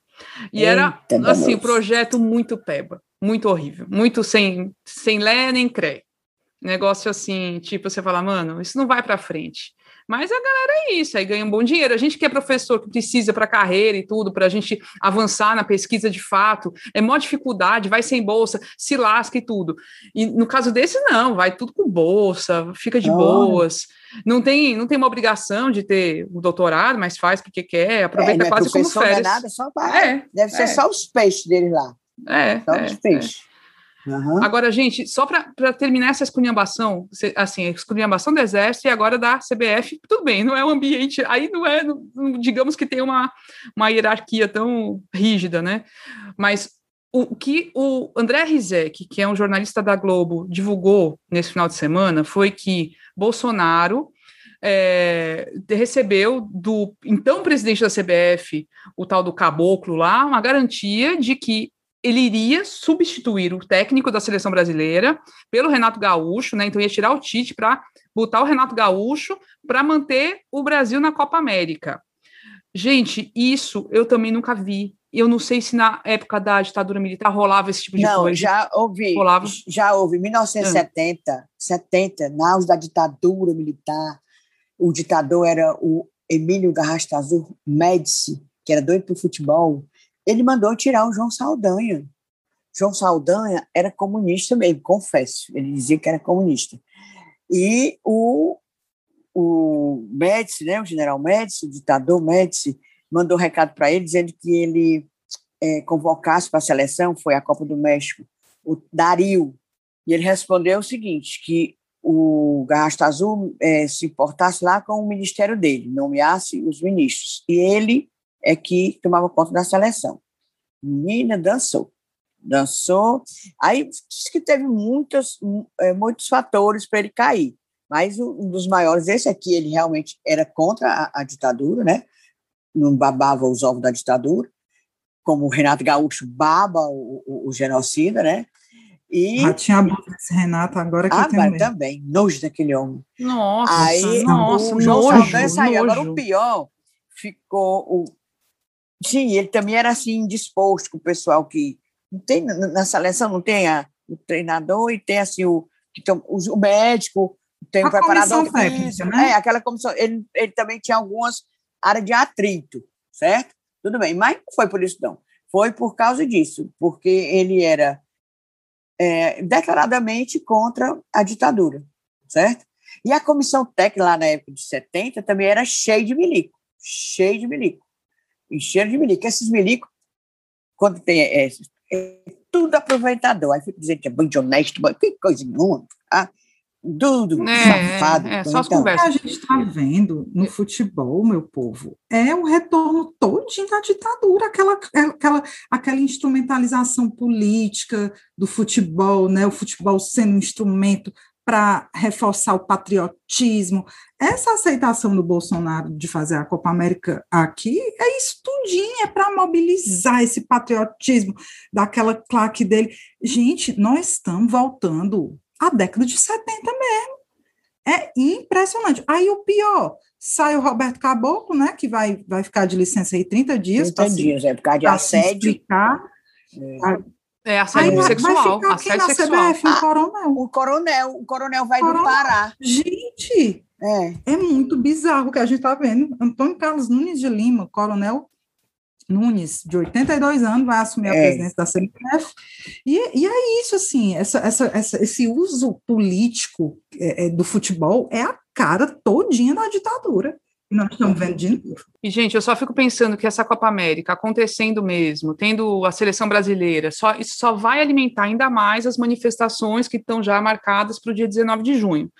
E Eita, era, assim, um projeto muito peba, muito horrível, muito sem, sem lé nem cré. Negócio assim, tipo, você fala, mano, isso não vai para frente. Mas a galera é isso, aí ganha um bom dinheiro. A gente que é professor, que precisa para carreira e tudo, para a gente avançar na pesquisa de fato, é maior dificuldade, vai sem bolsa, se lasca e tudo. E no caso desse, não, vai tudo com bolsa, fica de boas. Não tem, não tem uma obrigação de ter o um doutorado, mas faz porque quer, aproveita é, quase como férias. Não é nada, só vai. É, Deve ser é. só os peixes dele lá. É, só os é, peixes. Uhum. Agora, gente, só para terminar essa esculhambação, assim, a esculhambação do Exército e agora da CBF, tudo bem, não é um ambiente, aí não é, não, digamos que tem uma, uma hierarquia tão rígida, né? Mas o que o André Rizek, que é um jornalista da Globo, divulgou nesse final de semana foi que Bolsonaro é, recebeu do então presidente da CBF, o tal do Caboclo lá, uma garantia de que ele iria substituir o técnico da seleção brasileira pelo Renato Gaúcho, né? Então ia tirar o Tite para botar o Renato Gaúcho para manter o Brasil na Copa América. Gente, isso eu também nunca vi. Eu não sei se na época da ditadura militar rolava esse tipo de não, coisa. Não, já ouvi. Rolava. Já houve. Em 1970, hum. 70, na auge da ditadura militar, o ditador era o Emílio Garrastazu Médici, que era doido por futebol ele mandou tirar o João Saldanha. João Saldanha era comunista mesmo, confesso. Ele dizia que era comunista. E o, o Médici, né, o general Médici, o ditador Médici, mandou um recado para ele dizendo que ele é, convocasse para a seleção, foi a Copa do México, o Dario. E ele respondeu o seguinte, que o Garrasta Azul é, se importasse lá com o ministério dele, nomeasse os ministros. E ele é que tomava conta da seleção. Menina dançou, dançou. Aí disse que teve muitos, é, muitos fatores para ele cair, mas um dos maiores, esse aqui, ele realmente era contra a, a ditadura, né? não babava os ovos da ditadura, como o Renato Gaúcho baba o, o, o genocida, né? E... Já tinha abuso desse Renato, agora que ah, eu tenho também, nojo daquele homem. Nossa, aí, nossa, o João nojo, Saldanha saiu. Agora o pior ficou o... Sim, ele também era assim, disposto com o pessoal que... Não tem, na seleção não tem a, o treinador e tem assim o, então, o, médico, tem a o preparador físico, né? É, aquela comissão. Ele, ele também tinha algumas áreas de atrito, certo? Tudo bem, mas não foi por isso, não. Foi por causa disso, porque ele era é, declaradamente contra a ditadura, certo? E a comissão técnica, lá na época de 70, também era cheia de milico, cheio de milico, e cheio de milico. Esses milicos, quando tem é, é, tudo aproveitador, aí fica dizendo que é bando honesto, que coisa nenhuma, ah, tudo é, safado. É, só as então. conversas. O que a gente está vendo no futebol, meu povo, é o retorno todinho da ditadura, aquela, aquela, aquela instrumentalização política do futebol, né? o futebol sendo um instrumento para reforçar o patriotismo. Essa aceitação do Bolsonaro de fazer a Copa América aqui é isso tudinho, é para mobilizar esse patriotismo daquela claque dele. Gente, nós estamos voltando a década de 70 mesmo. É impressionante. Aí o pior, sai o Roberto Caboclo, né, que vai, vai ficar de licença aí 30 dias. 30 dias, é por causa de assédio. Explicar. É. é assédio aí sexual. Vai ficar assédio sexual. CBF, o ah, coronel. O coronel, o coronel vai coronel. do Pará. Gente, é. é muito bizarro o que a gente está vendo. Antônio Carlos Nunes de Lima, coronel Nunes, de 82 anos, vai assumir a é. presidência da CBF. E, e é isso, assim, essa, essa, essa esse uso político é, é, do futebol é a cara todinha da ditadura. E nós estamos vendo de novo. E, gente, eu só fico pensando que essa Copa América acontecendo mesmo, tendo a seleção brasileira, só, isso só vai alimentar ainda mais as manifestações que estão já marcadas para o dia 19 de junho.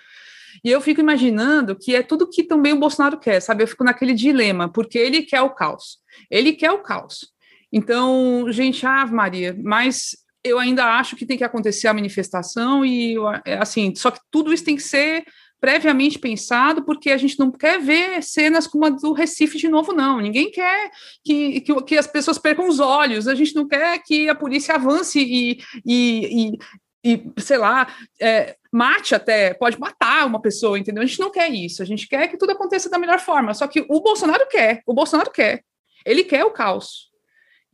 E eu fico imaginando que é tudo que também o Bolsonaro quer, sabe? Eu fico naquele dilema, porque ele quer o caos. Ele quer o caos. Então, gente, Ave Maria, mas eu ainda acho que tem que acontecer a manifestação e é, assim, só que tudo isso tem que ser previamente pensado, porque a gente não quer ver cenas como a do Recife de novo, não. Ninguém quer que, que, que as pessoas percam os olhos, a gente não quer que a polícia avance e, e, e, e sei lá, é, mate até, pode matar uma pessoa, entendeu? A gente não quer isso, a gente quer que tudo aconteça da melhor forma. Só que o Bolsonaro quer, o Bolsonaro quer. Ele quer o caos.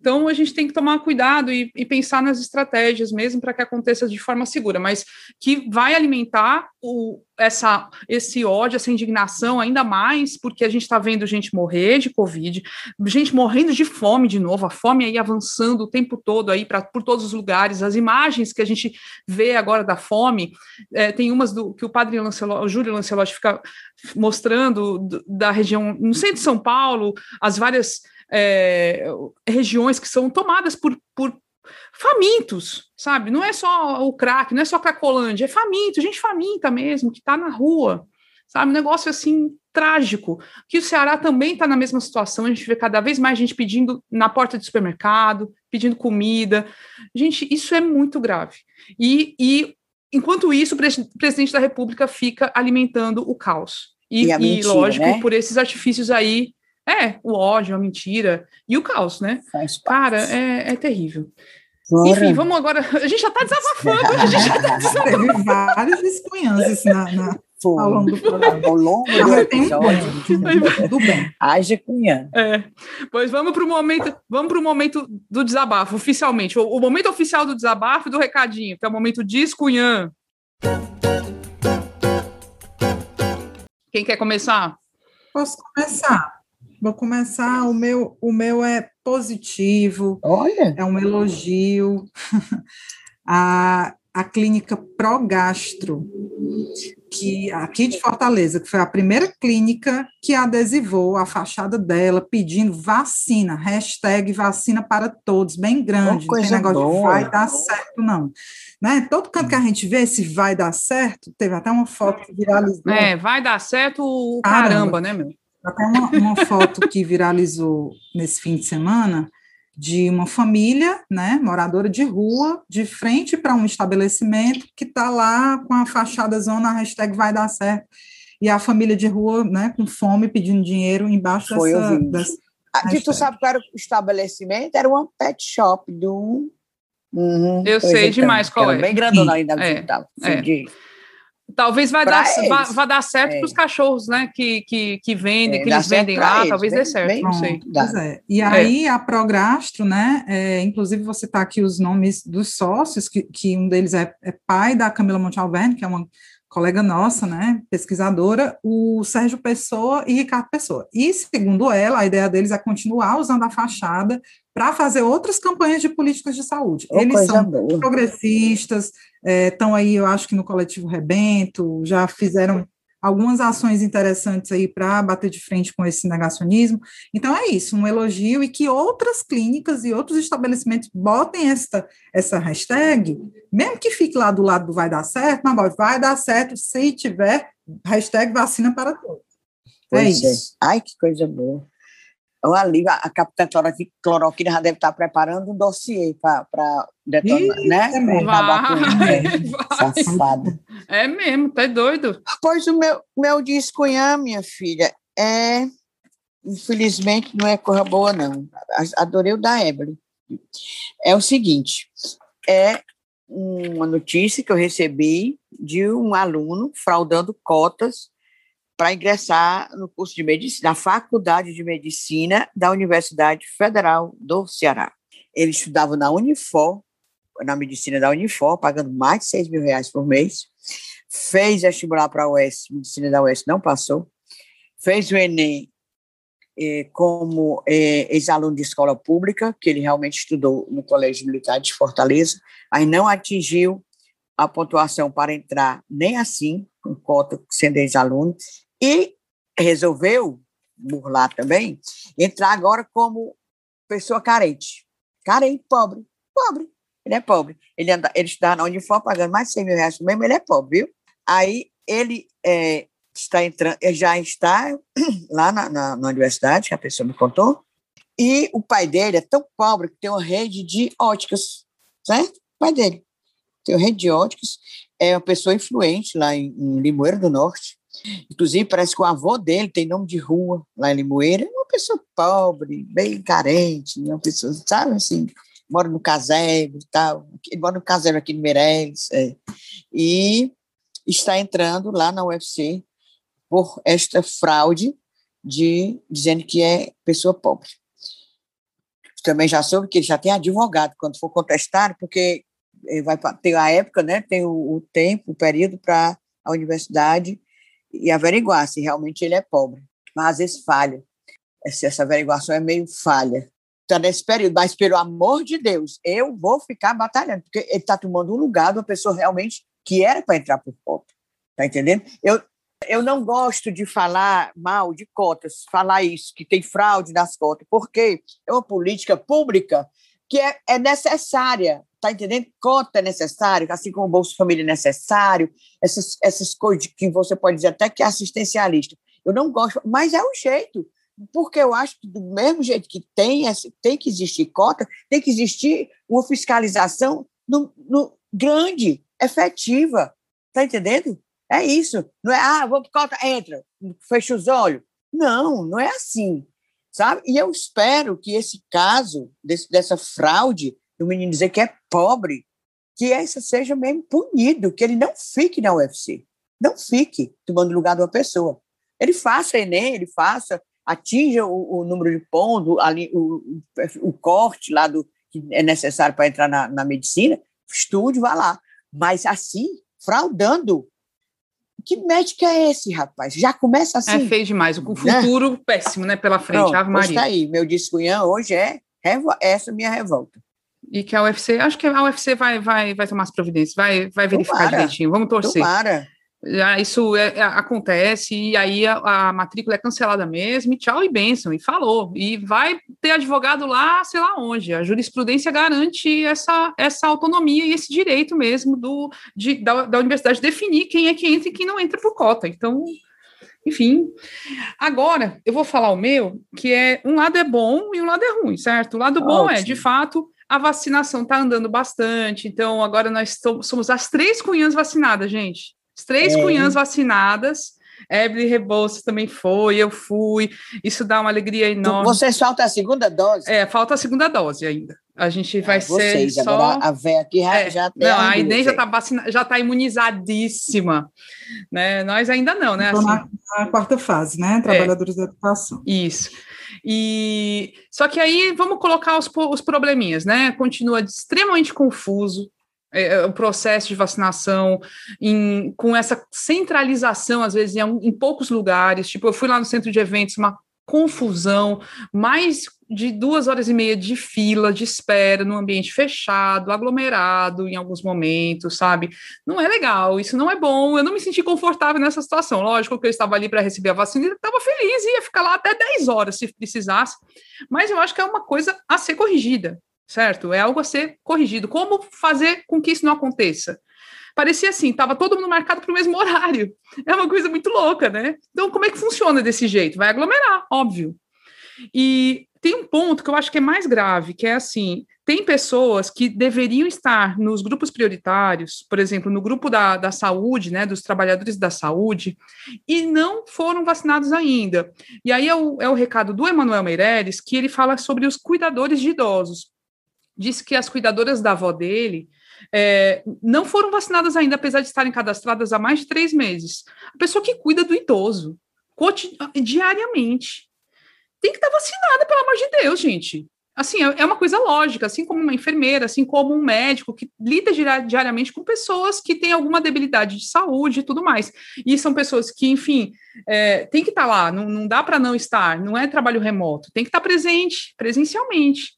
Então a gente tem que tomar cuidado e, e pensar nas estratégias mesmo para que aconteça de forma segura, mas que vai alimentar o, essa, esse ódio, essa indignação ainda mais, porque a gente está vendo gente morrer de Covid, gente morrendo de fome de novo, a fome aí avançando o tempo todo aí pra, por todos os lugares, as imagens que a gente vê agora da fome, é, tem umas do, que o padre Lancelot, o Júlio Lancelotti fica mostrando do, da região, no centro de São Paulo, as várias é, regiões que são tomadas por, por famintos, sabe? Não é só o crack, não é só Cracolândia, é faminto, gente faminta mesmo, que está na rua, sabe? Um negócio assim trágico. Que o Ceará também está na mesma situação, a gente vê cada vez mais gente pedindo na porta do supermercado, pedindo comida. Gente, isso é muito grave. E, e enquanto isso, o presidente da República fica alimentando o caos. E, e, mentira, e lógico, né? por esses artifícios aí é, o ódio, a mentira e o caos, né? Cara, é, é terrível. Porra. Enfim, vamos agora. A gente já está desabafando. A gente já tá desabafando. Teve vários escunhanços na, na, ao longo do programa. Ao longo do episódio. Tudo bem. Haja cunhã. É. Pois vamos para o momento, vamos para o momento do desabafo, oficialmente. O, o, momento oficial do desabafo e do recadinho, que é o momento descunhã. Quem quer começar? Posso começar. Vou começar. O meu, o meu é positivo. Olha. É um elogio. a, a clínica Progastro, que aqui de Fortaleza, que foi a primeira clínica que adesivou a fachada dela pedindo vacina, hashtag vacina para todos, bem grande, não tem negócio boa. de vai dar certo, não. Né? Todo canto que a gente vê se vai dar certo, teve até uma foto que viralizou. É, vai dar certo o caramba, caramba né, meu? Até uma, uma foto que viralizou nesse fim de semana de uma família, né, moradora de rua, de frente para um estabelecimento que está lá com a fachada zona, a hashtag vai dar certo, e a família de rua, né, com fome, pedindo dinheiro embaixo Foi dessa... dessa Aqui tu sabe qual era o estabelecimento? Era um pet shop do... Uhum, eu sei demais qual é. Bem grandona ainda. É, é. Talvez vai dar, vá, vá, dar certo é. para os cachorros, né? Que, que, que vendem, é, que eles vendem lá, eles, talvez bem, dê certo, bem, não sei. É. E aí a Prograstro, né? É, inclusive você está aqui os nomes dos sócios, que, que um deles é, é pai da Camila Montalverne, que é uma colega nossa, né, pesquisadora, o Sérgio Pessoa e Ricardo Pessoa. E, segundo ela, a ideia deles é continuar usando a fachada para fazer outras campanhas de políticas de saúde. Oh, Eles são boa. progressistas, estão é, aí, eu acho que no coletivo Rebento, já fizeram algumas ações interessantes aí para bater de frente com esse negacionismo. Então é isso, um elogio e que outras clínicas e outros estabelecimentos botem esta essa hashtag, mesmo que fique lá do lado do vai dar certo, mas vai dar certo se tiver hashtag vacina para todos. É pois é isso. É. Ai, que coisa boa. Então, ali, a capitã cloroquina já deve estar preparando um dossiê para detonar, Ih, né? É vai, vai. Safada. É mesmo, tá doido. Pois o meu, meu discunhã, minha filha, é. Infelizmente não é coisa boa, não. Adorei o da Evelyn. É o seguinte: é uma notícia que eu recebi de um aluno fraudando cotas para ingressar no curso de medicina, na Faculdade de Medicina da Universidade Federal do Ceará. Ele estudava na Unifor, na medicina da Unifor, pagando mais de 6 mil reais por mês. Fez vestibular para a UES, medicina da UES não passou. Fez o Enem eh, como eh, ex-aluno de escola pública, que ele realmente estudou no Colégio Militar de Fortaleza, mas não atingiu a pontuação para entrar nem assim, com cota sendo ex-aluno, e resolveu burlar também, entrar agora como pessoa carente. Carente, pobre. Pobre. Ele é pobre. Ele, anda, ele está na Unifor pagando mais de 100 mil reais mesmo, ele é pobre, viu? Aí ele é, está entrando, já está lá na, na, na universidade, que a pessoa me contou, e o pai dele é tão pobre que tem uma rede de óticas, certo? O pai dele tem uma rede de óticas, é uma pessoa influente lá em, em Limoeiro do Norte, Inclusive, parece que o avô dele tem nome de rua lá em Limoeira. É uma pessoa pobre, bem carente, uma pessoa, sabe, assim, mora no casebre e tal. Ele mora no casebre aqui no Meireles. É. E está entrando lá na UFC por esta fraude de dizendo que é pessoa pobre. Também já soube que ele já tem advogado quando for contestar, porque vai ter a época, né, tem o, o tempo, o período para a universidade e averiguar se realmente ele é pobre. Mas às vezes falha. Essa averiguação é meio falha. Está nesse período, mas pelo amor de Deus, eu vou ficar batalhando, porque ele está tomando um lugar de uma pessoa realmente que era para entrar por cota. Está entendendo? Eu, eu não gosto de falar mal de cotas, falar isso, que tem fraude nas cotas, porque é uma política pública que é, é necessária Está entendendo? Cota é necessário, assim como o Bolsa Família é necessário, essas, essas coisas que você pode dizer até que é assistencialista. Eu não gosto, mas é o jeito, porque eu acho que do mesmo jeito que tem, tem que existir cota, tem que existir uma fiscalização no, no grande, efetiva. Está entendendo? É isso. Não é, ah, vou para cota, entra, fecha os olhos. Não, não é assim, sabe? E eu espero que esse caso, desse, dessa fraude, do menino dizer que é pobre, que esse seja mesmo punido, que ele não fique na UFC, não fique tomando lugar de uma pessoa. Ele faça Enem, ele faça, atinja o, o número de pontos, ali, o, o, corte lá do que é necessário para entrar na, na medicina, estude, vá lá. Mas assim, fraudando, que médico é esse, rapaz? Já começa assim. É feio demais, com um futuro né? péssimo, né, pela frente, Pronto, Ave Maria. Está aí, meu discunhão hoje é essa minha revolta. E que a UFC, acho que a UFC vai, vai, vai tomar as providências, vai, vai verificar Tomara. direitinho, vamos torcer. Tomara. Já isso é, é, acontece e aí a, a, matrícula é cancelada mesmo, e tchau e benção, e falou. E vai ter advogado lá, sei lá onde. A jurisprudência garante essa, essa autonomia e esse direito mesmo do, de, da, da universidade definir quem é que entra e quem não entra por cota. Então, enfim. Agora, eu vou falar o meu, que é um lado é bom e um lado é ruim, certo? O lado bom é, de fato, a vacinação está andando bastante. Então, agora nós somos as três cunhãs vacinadas, gente. As três é. cunhãs vacinadas. Evelyn Rebouças também foi, eu fui. Isso dá uma alegria enorme. Vocês falta a segunda dose? É, falta a segunda dose ainda. A gente vai é, vocês, ser só. Agora a véia aqui já, é, já tem. Não, a Inês já está vacina... já tá imunizadíssima. Né? Nós ainda não, né? Assim, na, na, quarta fase, né? Trabalhadores é, da educação. Isso. E só que aí vamos colocar os, os probleminhas, né? Continua extremamente confuso é, é, o processo de vacinação, em, com essa centralização, às vezes, em, em, poucos lugares. Tipo, eu fui lá no centro de eventos, uma confusão, mais de duas horas e meia de fila, de espera, num ambiente fechado, aglomerado em alguns momentos, sabe? Não é legal, isso não é bom. Eu não me senti confortável nessa situação. Lógico que eu estava ali para receber a vacina e estava feliz, ia ficar lá até 10 horas se precisasse, mas eu acho que é uma coisa a ser corrigida certo? É algo a ser corrigido. Como fazer com que isso não aconteça? Parecia assim, estava todo mundo marcado para o mesmo horário. É uma coisa muito louca, né? Então, como é que funciona desse jeito? Vai aglomerar, óbvio. E tem um ponto que eu acho que é mais grave, que é assim: tem pessoas que deveriam estar nos grupos prioritários, por exemplo, no grupo da, da saúde, né, dos trabalhadores da saúde, e não foram vacinados ainda. E aí é o, é o recado do Emanuel Meireles, que ele fala sobre os cuidadores de idosos disse que as cuidadoras da avó dele é, não foram vacinadas ainda, apesar de estarem cadastradas há mais de três meses. A pessoa que cuida do idoso, diariamente, tem que estar vacinada, pelo amor de Deus, gente. Assim, é, é uma coisa lógica, assim como uma enfermeira, assim como um médico que lida diariamente com pessoas que têm alguma debilidade de saúde e tudo mais. E são pessoas que, enfim, é, tem que estar lá, não, não dá para não estar, não é trabalho remoto, tem que estar presente, presencialmente.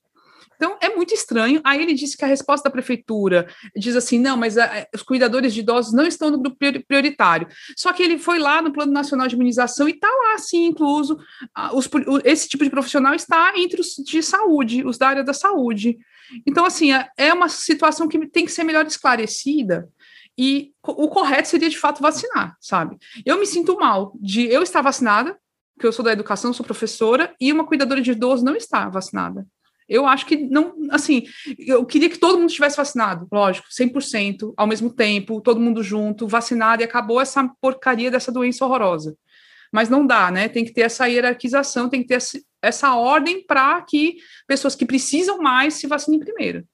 Então, é muito estranho. Aí ele disse que a resposta da prefeitura diz assim: não, mas a, ah, eh, os cuidadores de idosos não estão no grupo prioritário. Só que ele foi lá no Plano Nacional de Imunização e está lá, sim, incluso. Os, esse tipo de profissional está entre os de saúde, os da área da saúde. Então, assim, é, é uma situação que tem que ser melhor esclarecida. E o correto seria, de fato, vacinar, sabe? Eu me sinto mal de eu estar vacinada, porque eu sou da educação, sou professora, e uma cuidadora de idoso não está vacinada. Eu acho que não, assim, eu queria que todo mundo estivesse vacinado, lógico, 100%, ao mesmo tempo, todo mundo junto, vacinado, e acabou essa porcaria dessa doença horrorosa. Mas não dá, né? Tem que ter essa hierarquização, tem que ter essa ordem para que pessoas que precisam mais se vacinem primeiro,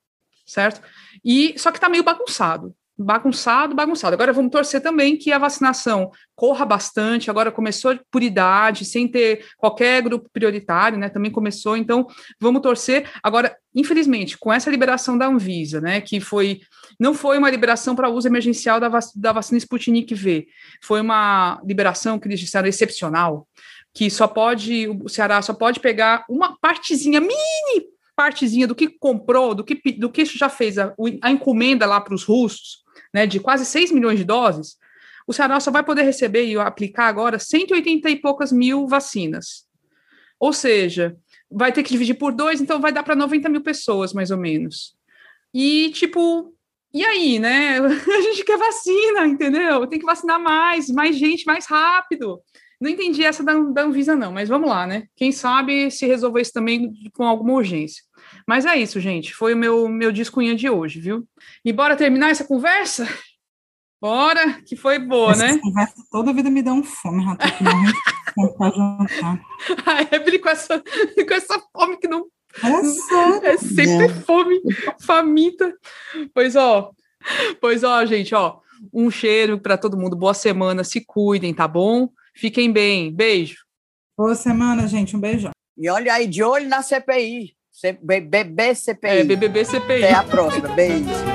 certo? E só que está meio bagunçado bagunçado, bagunçado. Agora vamos torcer também que a vacinação corra bastante. Agora começou por idade, sem ter qualquer grupo prioritário, né? Também começou, então vamos torcer. Agora, infelizmente, com essa liberação da Anvisa, né, que foi não foi uma liberação para uso emergencial da, vac da vacina Sputnik V, foi uma liberação que eles disseram excepcional, que só pode o Ceará só pode pegar uma partezinha mini partezinha do que comprou, do que, do que já fez a, a encomenda lá para os russos, né, de quase 6 milhões de doses, o Ceará só vai poder receber e aplicar agora 180 e poucas mil vacinas. Ou seja, vai ter que dividir por dois, então vai dar para 90 mil pessoas, mais ou menos. E, tipo, e aí, né? A gente quer vacina, entendeu? Tem que vacinar mais, mais gente, mais rápido. Não entendi essa da, da Anvisa, não, mas vamos lá, né? Quem sabe se resolver isso também com alguma urgência. Mas é isso, gente. Foi o meu, meu discunha de hoje, viu? E bora terminar essa conversa? Bora, que foi boa, essa né? Conversa toda a vida me dá um fome, tô jantar. A Evelyn com essa, com essa fome que não. É, é sempre é. fome, faminta. Pois ó, pois ó, gente, ó, um cheiro para todo mundo. Boa semana, se cuidem, tá bom? Fiquem bem. Beijo. Boa semana, gente. Um beijão. E olha aí, de olho na CPI. BBB CPI. É, BBB CPI. Até a próxima. Beijo.